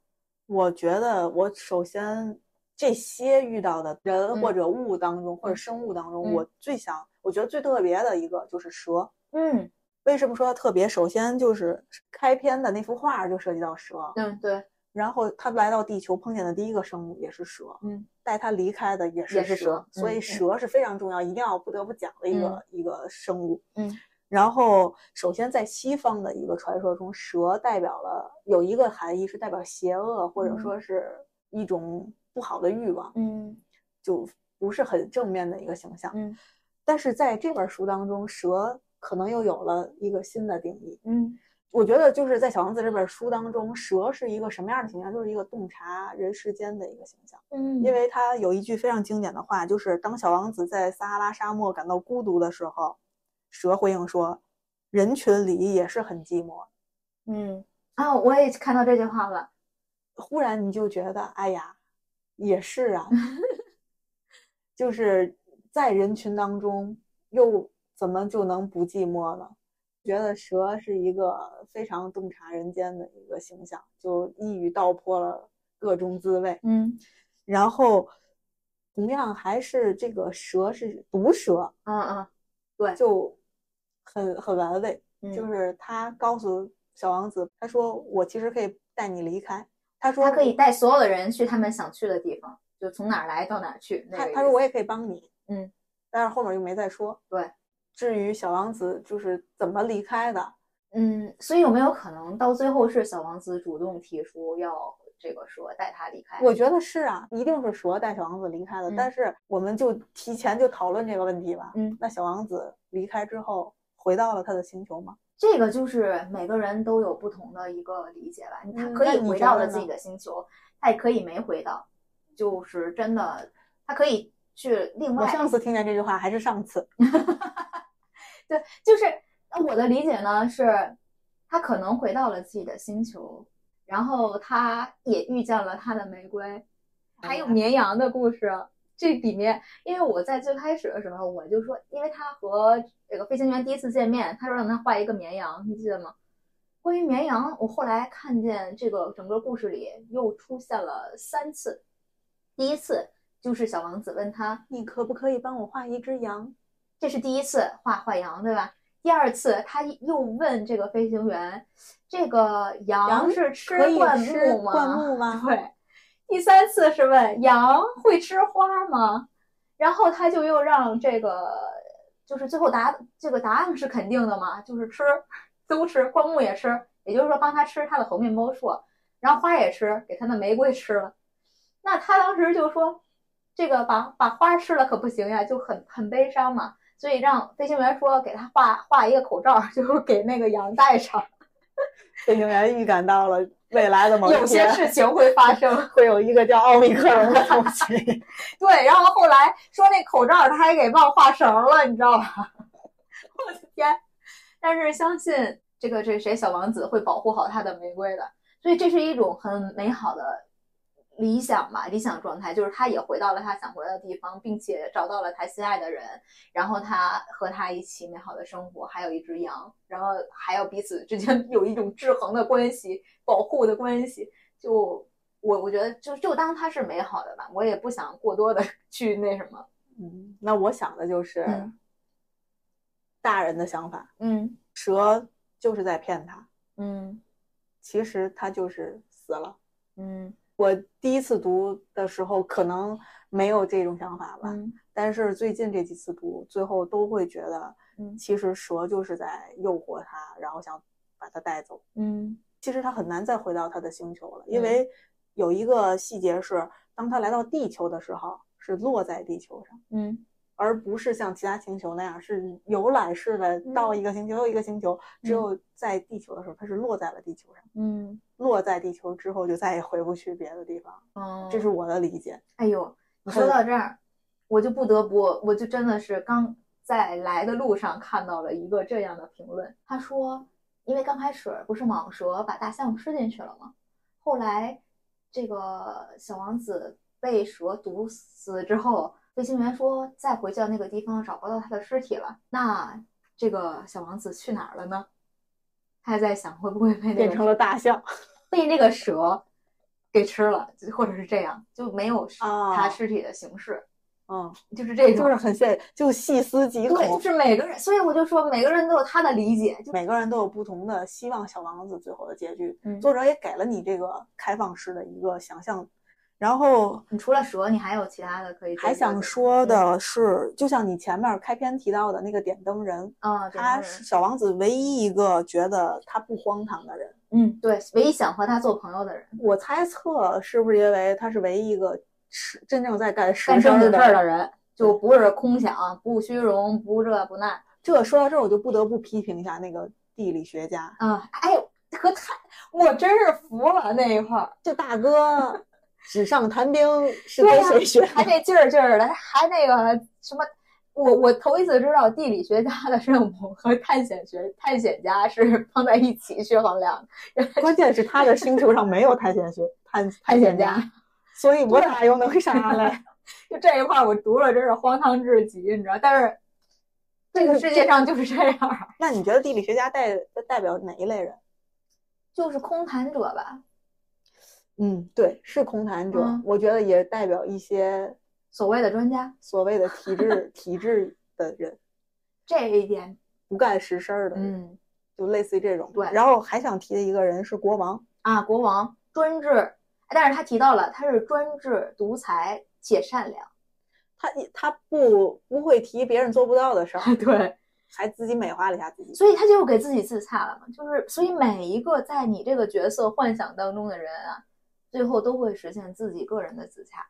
B: 我觉得我首先这些遇到的人
A: 嗯。
B: 或者物当中，或者
A: 嗯。
B: 生物当中，
A: 嗯。
B: 我最想，我觉得最特别的一个就是蛇。
A: 嗯。
B: 为什么说它特别？首先就是开篇的那幅画就涉及到蛇，
A: 嗯，对，
B: 然后他来到地球碰见的第一个生物也是蛇，
A: 嗯，
B: 带他离开的也是
A: 蛇
B: 所以蛇是非常重要，一定要不得不讲的一个、一个生物。
A: 嗯，
B: 然后，首先在西方的一个传说中，蛇代表了有一个含义是代表邪恶，或者说是一种不好的欲望，
A: 嗯
B: 就不是很正面的一个形象。
A: 嗯
B: 但是在这本书当中，蛇可能又有了一个新的定义。
A: 嗯
B: 我觉得就是在《小王子》这本书当中，蛇是一个什么样的形象？就是一个洞察人世间的一个形象。
A: 嗯，
B: 因为他有一句非常经典的话，就是当小王子在撒哈拉沙漠感到孤独的时候，蛇回应说：“人群里也是很寂寞。
A: 嗯啊，我也看到这句话了。”
B: 忽然你就觉得，哎呀，也是啊，就是在人群当中，又怎么就能不寂寞呢？觉得蛇是一个非常洞察人间的一个形象，就一语道破了各种滋味。
A: 嗯
B: 然后，同样还是这个蛇是毒蛇，
A: 嗯嗯，对
B: 就很很完美。
A: 嗯
B: 就是他告诉小王子，他说我其实可以带你离开。他说
A: 他可以带所有的人去他们想去的地方，就从哪儿来到哪儿去。那
B: 他他说我也可以帮你，
A: 嗯，
B: 但是后面又没再说。
A: 对，
B: 至于小王子就是怎么离开的，
A: 嗯，所以有没有可能到最后是小王子主动提出要这个蛇带他离开？
B: 我觉得是啊，一定是蛇带小王子离开的。
A: 嗯
B: 但是我们就提前就讨论这个问题吧。
A: 嗯，
B: 那小王子离开之后回到了他的星球吗？
A: 这个就是每个人都有不同的一个理解吧。他
B: 嗯
A: 可以回到了自己的星球，他也可以没回到，就是真的，他可以去另外。
B: 我上次听见这句话还是上次。
A: 对，就是呃我的理解呢是，他可能回到了自己的星球，然后他也遇见了他的玫瑰，还有绵羊的故事。这里面，因为我在最开始的时候，我就说，因为他和这个飞行员第一次见面，他说让他画一个绵羊，你记得吗？关于绵羊，我后来看见这个整个故事里又出现了三次。第一次就是小王子问他，
B: 你可不可以帮我画一只羊？
A: 这是第一次画画羊，对吧？第二次他又问这个飞行员，这个羊
B: 羊
A: 是吃灌木吗？
B: 灌木吗？
A: 对。第三次是问羊会吃花吗？然后他就又让这个，就是最后答这个答案是肯定的嘛，就是吃，都吃，灌木也吃，也就是说帮他吃他的猴面包树，然后花也吃，给他的玫瑰吃了。那他当时就说，这个把把花吃了可不行呀，就很很悲伤嘛。所以让飞行员说给他画画一个口罩，就给那个羊戴上。
B: 飞行员预感到了未来的某
A: 有
B: 一天
A: 些事情会发生。
B: 会有一个叫奥密克戎的东西。
A: 对，然后后来说那口罩他还给忘画绳了，你知道吧？我的天！但是相信这个这谁小王子会保护好他的玫瑰的，所以这是一种很美好的理想吧，理想状态，就是他也回到了他想回的地方，并且找到了他心爱的人，然后他和他一起美好的生活，还有一只羊，然后还有彼此之间 有一种制衡的关系，保护的关系，就。我我觉得就就当它是美好的吧，我也不想过多的 去那什么。
B: 嗯，那我想的就是
A: 嗯
B: 大人的想法，
A: 嗯
B: 蛇就是在骗他，
A: 嗯
B: 其实他就是死了。
A: 嗯
B: 我第一次读的时候可能没有这种想法吧，
A: 嗯。
B: 但是最近这几次读，最后都会觉得，
A: 嗯。
B: 其实蛇就是在诱惑他，然后想把他带走。
A: 嗯。
B: 其实他很难再回到他的星球了，
A: 嗯。
B: 因为有一个细节是，当他来到地球的时候，是落在地球上，
A: 嗯
B: 而不是像其他星球那样是游览式的到一个星球又一个星球。只有在地球的时候，它是落在了地球上，
A: 嗯
B: 落在地球之后就再也回不去别的地方。
A: 哦，
B: 这是我的理解。
A: 哎呦，你说到这儿，我就不得不，我就真的是刚在来的路上看到了一个这样的评论。他说，因为刚开始不是蟒蛇把大象吃进去了吗？后来这个小王子被蛇毒死之后，飞行员说再回到那个地方找不到他的尸体了。那这个小王子去哪儿了呢？他还在想会不会被那个
B: 变成了大象，
A: 被那个蛇给吃了，或者是这样，就没有
B: 哦
A: 他尸体的形式，
B: 嗯，
A: 就是这种，
B: 就是很现，就细思极
A: 对，就。是每个人，所以我就说每个人都有他的理解，就
B: 每个人都有不同的希望小王子最后的结局，
A: 嗯
B: 作者也给了你这个开放式的一个想象，然后
A: 你除了蛇，你还有其他的可以？
B: 还想说的是，就像你前面开篇提到的那个点灯人
A: 啊，
B: 他是小王子唯一一个觉得他不荒唐的人。
A: 嗯，对，唯一想和他做朋友的人。
B: 我猜测是不是因为他是唯一一个是真正在干实
A: 干正
B: 事
A: 事儿的人，就不是空想、不虚荣、不这不那。
B: 这说到这儿，我就不得不批评一下那个地理学家
A: 啊！哎，可太，我真是服了那一块儿，
B: 就大哥。纸上谈兵是跟谁学？
A: 还那劲儿劲儿的，还那个什么？我我头一次知道地理学家的任务和探险学探险家是放在一起去衡量。
B: 关键是他的星球上没有探险学探探险家，所以我哪又能上来？
A: 就这一块我读了真是荒唐至极，你知道？但是这个世界上就是这样。
B: 那你觉得地理学家代代表哪一类人？
A: 就是空谈者吧。
B: 嗯，对，是空谈者，我觉得也代表一些
A: 所谓的专家，
B: 所谓的体制 体制的人，
A: 这一点。
B: 不干实事儿的，
A: 嗯，
B: 就类似于这种。
A: 对，
B: 然后还想提的一个人是国王。
A: 啊，国王专制，但是他提到了他是专制独裁且善良，
B: 他他不不会提别人做不到的事儿，
A: 对，
B: 还自己美化了一下自己，
A: 所以他就给自己自洽了嘛，就是所以每一个在你这个角色幻想当中的人啊。最后都会实现自己个人的自洽，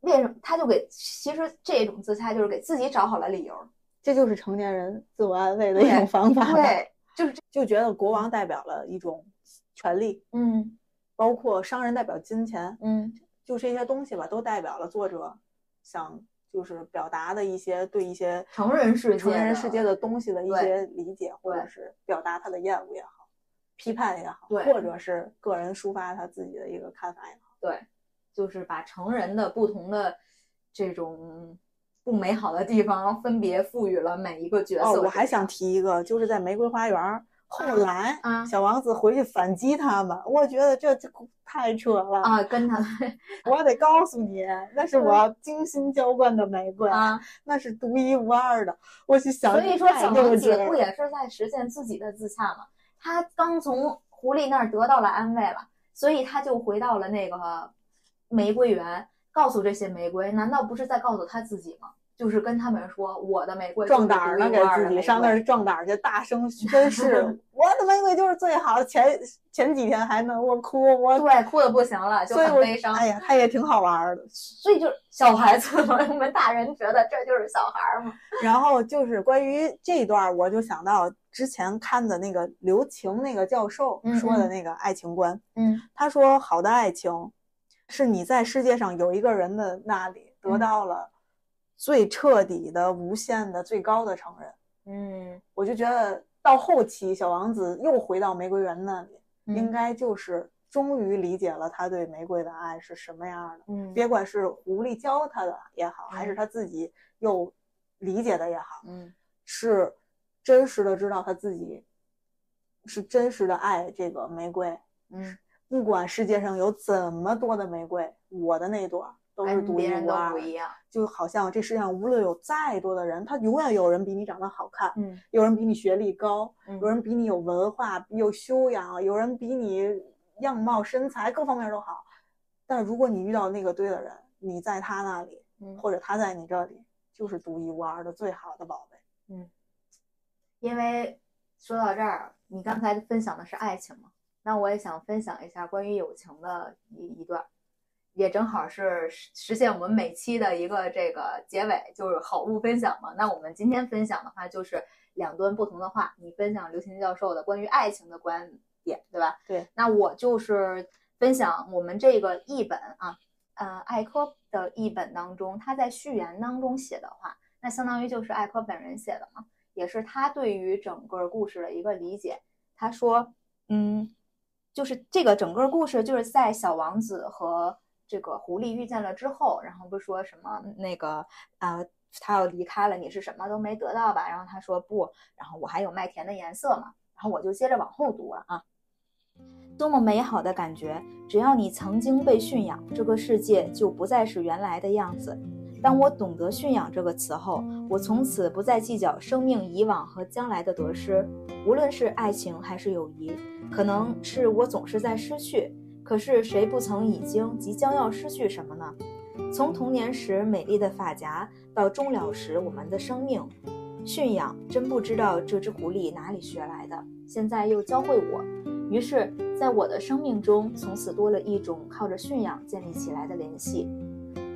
A: 为什么？他就给其实这种自洽就是给自己找好了理由，
B: 这就是成年人自我安慰的一种方法。
A: 对，就是
B: 就觉得国王代表了一种权利，
A: 嗯，
B: 包括商人代表金钱，
A: 嗯，
B: 就这些东西吧，都代表了作者想就是表达的一些对一些
A: 成人世界、
B: 成人世界的东西的一些理解，或者是表达他的厌恶也好。批判也好，
A: 对，
B: 或者是个人抒发他自己的一个看法也好，
A: 对，就是把成人的不同的这种不美好的地方分别赋予了每一个角色。
B: 哦，我还想提一个，就是在玫瑰花园后来，
A: 啊，
B: 小王子回去反击他们，我觉得这太扯了
A: 啊！跟他，
B: 我得告诉你，那是我精心浇灌的玫瑰
A: 啊，
B: 那是独一无二的。我去想，
A: 所以说小王子不也是在实现自己的自洽吗？他刚从狐狸那儿得到了安慰了，所以他就回到了那个玫瑰园，告诉这些玫瑰，难道不是在告诉他自己吗？就是跟他们说，我的玫瑰
B: 壮胆呢，给自己上那儿壮胆去，大声 宣誓，我的玫瑰就是最好的。前前几天还能我哭，我
A: 对哭的不行了，就很悲伤。
B: 哎呀，他也挺好玩的，
A: 所以就是小孩子嘛，我们大人觉得这就是小孩嘛。
B: 然后就是关于这段，我就想到之前看的那个刘擎那个教授说的那个爱情观，
A: 嗯，
B: 他说好的爱情是你在世界上有一个人的那里得到了。最彻底的、无限的、最高的承认。
A: 嗯，
B: 我就觉得到后期，小王子又回到玫瑰园那里，应该就是终于理解了他对玫瑰的爱是什么样的。
A: 嗯，
B: 别管是狐狸教他的也好，还是他自己又理解的也好，
A: 嗯，
B: 是真实的知道他自己是真实的爱这个玫瑰。
A: 嗯，
B: 不管世界上有怎么多的玫瑰，我的那朵。都是独一无二，就好像这世界上无论有再多的人，他永远有人比你长得好看，
A: 嗯，
B: 有人比你学历高，有人比你有文化、有修养，有人比你样貌、身材各方面都好。但如果你遇到那个对的人，你在他那里，或者他在你这里，就是独一无二的最好的宝贝。
A: 嗯，因为说到这儿，你刚才分享的是爱情嘛，那我也想分享一下关于友情的一一段。也正好是实现我们每期的一个这个结尾，就是好物分享嘛。那我们今天分享的话，就是两段不同的话。你分享刘琴教授的关于爱情的观点，对吧？
B: 对。
A: 那我就是分享我们这个译本啊，呃，艾科的译本当中，他在序言当中写的话，那相当于就是艾科本人写的嘛，也是他对于整个故事的一个理解。他说，嗯，就是这个整个故事就是在小王子和这个狐狸遇见了之后，然后不说什么那个啊，他要离开了，你是什么都没得到吧？然后他说不，然后我还有麦田的颜色嘛。然后我就接着往后读了啊，多么美好的感觉！只要你曾经被驯养，这个世界就不再是原来的样子。当我懂得“驯养”这个词后，我从此不再计较生命以往和将来的得失，无论是爱情还是友谊，可能是我总是在失去。可是谁不曾已经即将要失去什么呢？从童年时美丽的发夹，到终了时我们的生命，驯养真不知道这只狐狸哪里学来的，现在又教会我。于是，在我的生命中，从此多了一种靠着驯养建立起来的联系。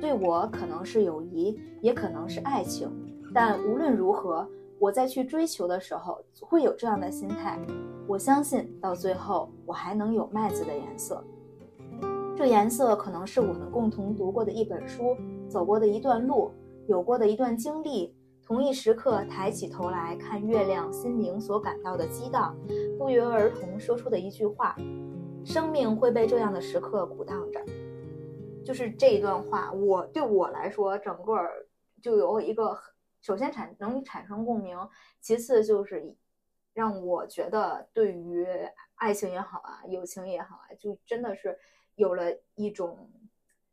A: 对我可能是友谊，也可能是爱情，但无论如何，我在去追求的时候会有这样的心态。我相信到最后，我还能有麦子的颜色。这颜色可能是我们共同读过的一本书，走过的一段路，有过的一段经历。同一时刻抬起头来看月亮，心灵所感到的激荡，不约而同说出的一句话：生命会被这样的时刻鼓荡着。就是这一段话，我对我来说，整个就有一个，首先产能产生共鸣，其次就是让我觉得对于爱情也好啊，友情也好啊，就真的是。有了一种，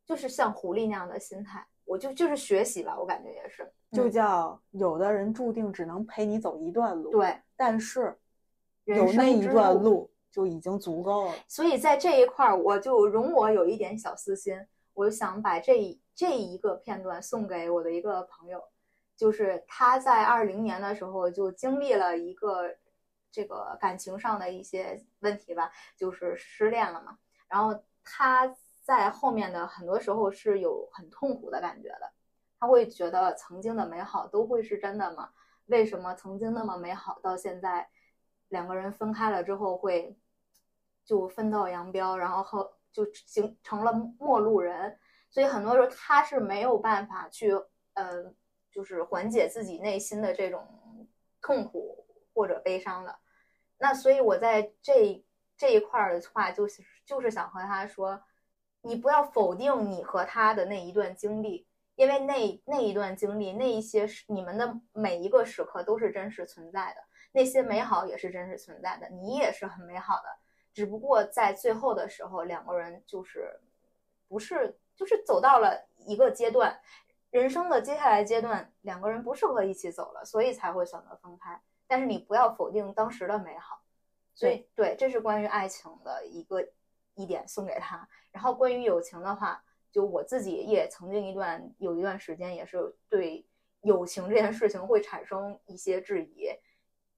A: 就是像狐狸那样的心态，我就就是学习吧，我感觉也是，
B: 就叫有的人注定只能陪你走一段路，
A: 对，
B: 但是有那一段路就已经足够了。
A: 所以在这一块儿，我就容我有一点小私心，我就想把这这一个片段送给我的一个朋友，就是他在二零年的时候就经历了一个这个感情上的一些问题吧，就是失恋了嘛，然后。他在后面的很多时候是有很痛苦的感觉的，他会觉得曾经的美好都会是真的吗？为什么曾经那么美好，到现在两个人分开了之后会就分道扬镳，然后后就形成了陌路人？所以很多时候他是没有办法去，呃，就是缓解自己内心的这种痛苦或者悲伤的。那所以我在这。这一块的话，就是就是想和他说，你不要否定你和他的那一段经历，因为那那一段经历，那一些你们的每一个时刻都是真实存在的，那些美好也是真实存在的，你也是很美好的，只不过在最后的时候，两个人就是不是就是走到了一个阶段，人生的接下来阶段，两个人不适合一起走了，所以才会选择分开。但是你不要否定当时的美好。所以，对，这是关于爱情的一个一点送给他。然后，关于友情的话，就我自己也曾经一段有一段时间也是对友情这件事情会产生一些质疑，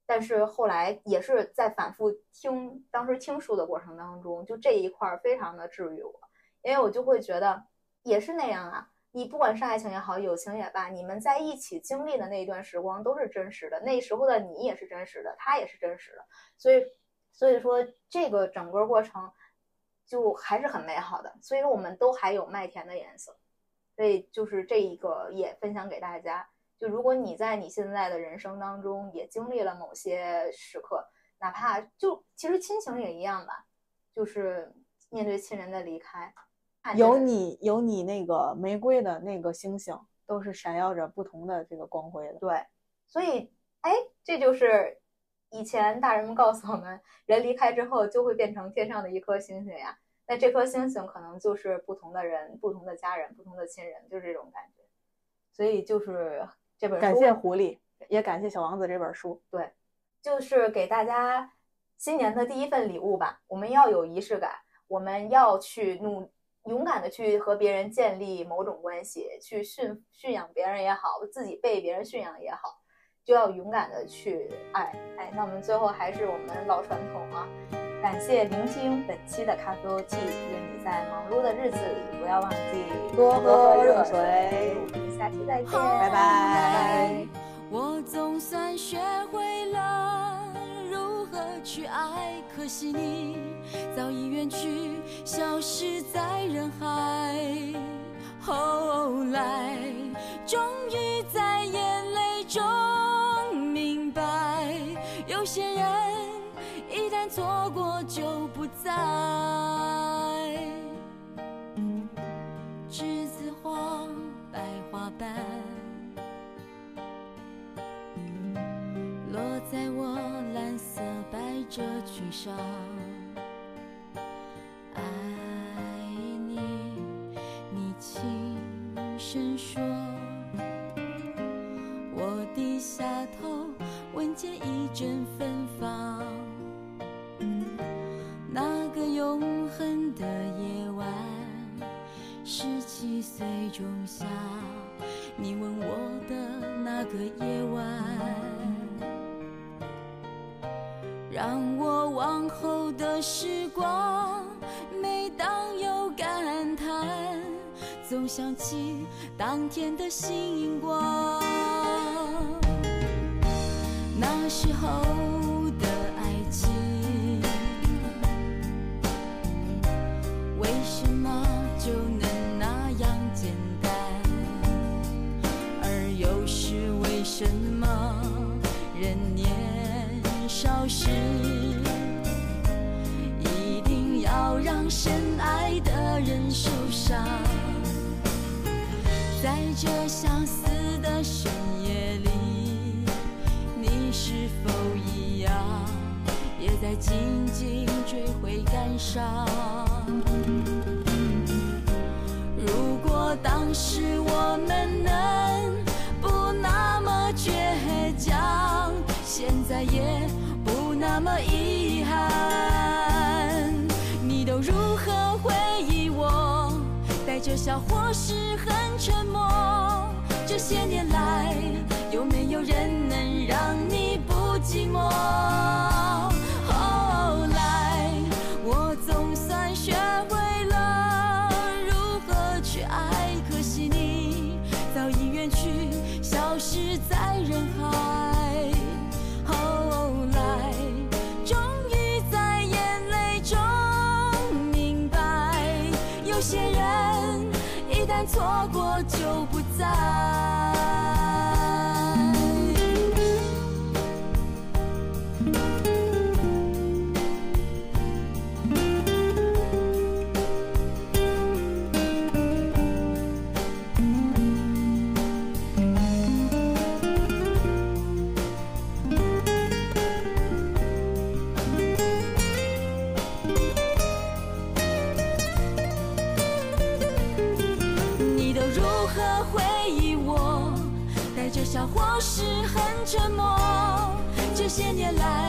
A: 但是后来也是在反复听当时听书的过程当中，就这一块儿非常的治愈我，因为我就会觉得也是那样啊。你不管是爱情也好，友情也罢，你们在一起经历的那一段时光都是真实的，那时候的你也是真实的，他也是真实的，所以。所以说，这个整个过程就还是很美好的。所以说，我们都还有麦田的颜色。所以，就是这一个也分享给大家。就如果你在你现在的人生当中也经历了某些时刻，哪怕就其实亲情也一样吧，就是面对亲人的离开，
B: 有你有你那个玫瑰的那个星星，都是闪耀着不同的这个光辉的。
A: 对，所以，哎，这就是。以前大人们告诉我们，人离开之后就会变成天上的一颗星星呀。那这颗星星可能就是不同的人、不同的家人、不同的亲人，就是这种感觉。所以就是这本书，
B: 感谢狐狸，也感谢小王子这本书。
A: 对，就是给大家新年的第一份礼物吧。我们要有仪式感，我们要去努勇敢的去和别人建立某种关系，去驯驯养别人也好，自己被别人驯养也好。就要勇敢的去爱，哎，那我们最后还是我们老传统啊，感谢聆听本期的咖啡 OT，愿你在忙碌的日子里不要忘记
B: 多喝热水。
A: 我们下期再见，
B: 拜拜。
C: 我总算学会了如何去爱，可惜你早已远去，消失在人海。后来，终于有些人一旦错过就不再。栀子花白花瓣落在我蓝色百褶裙上。想起当天的星光。那时候这些年来。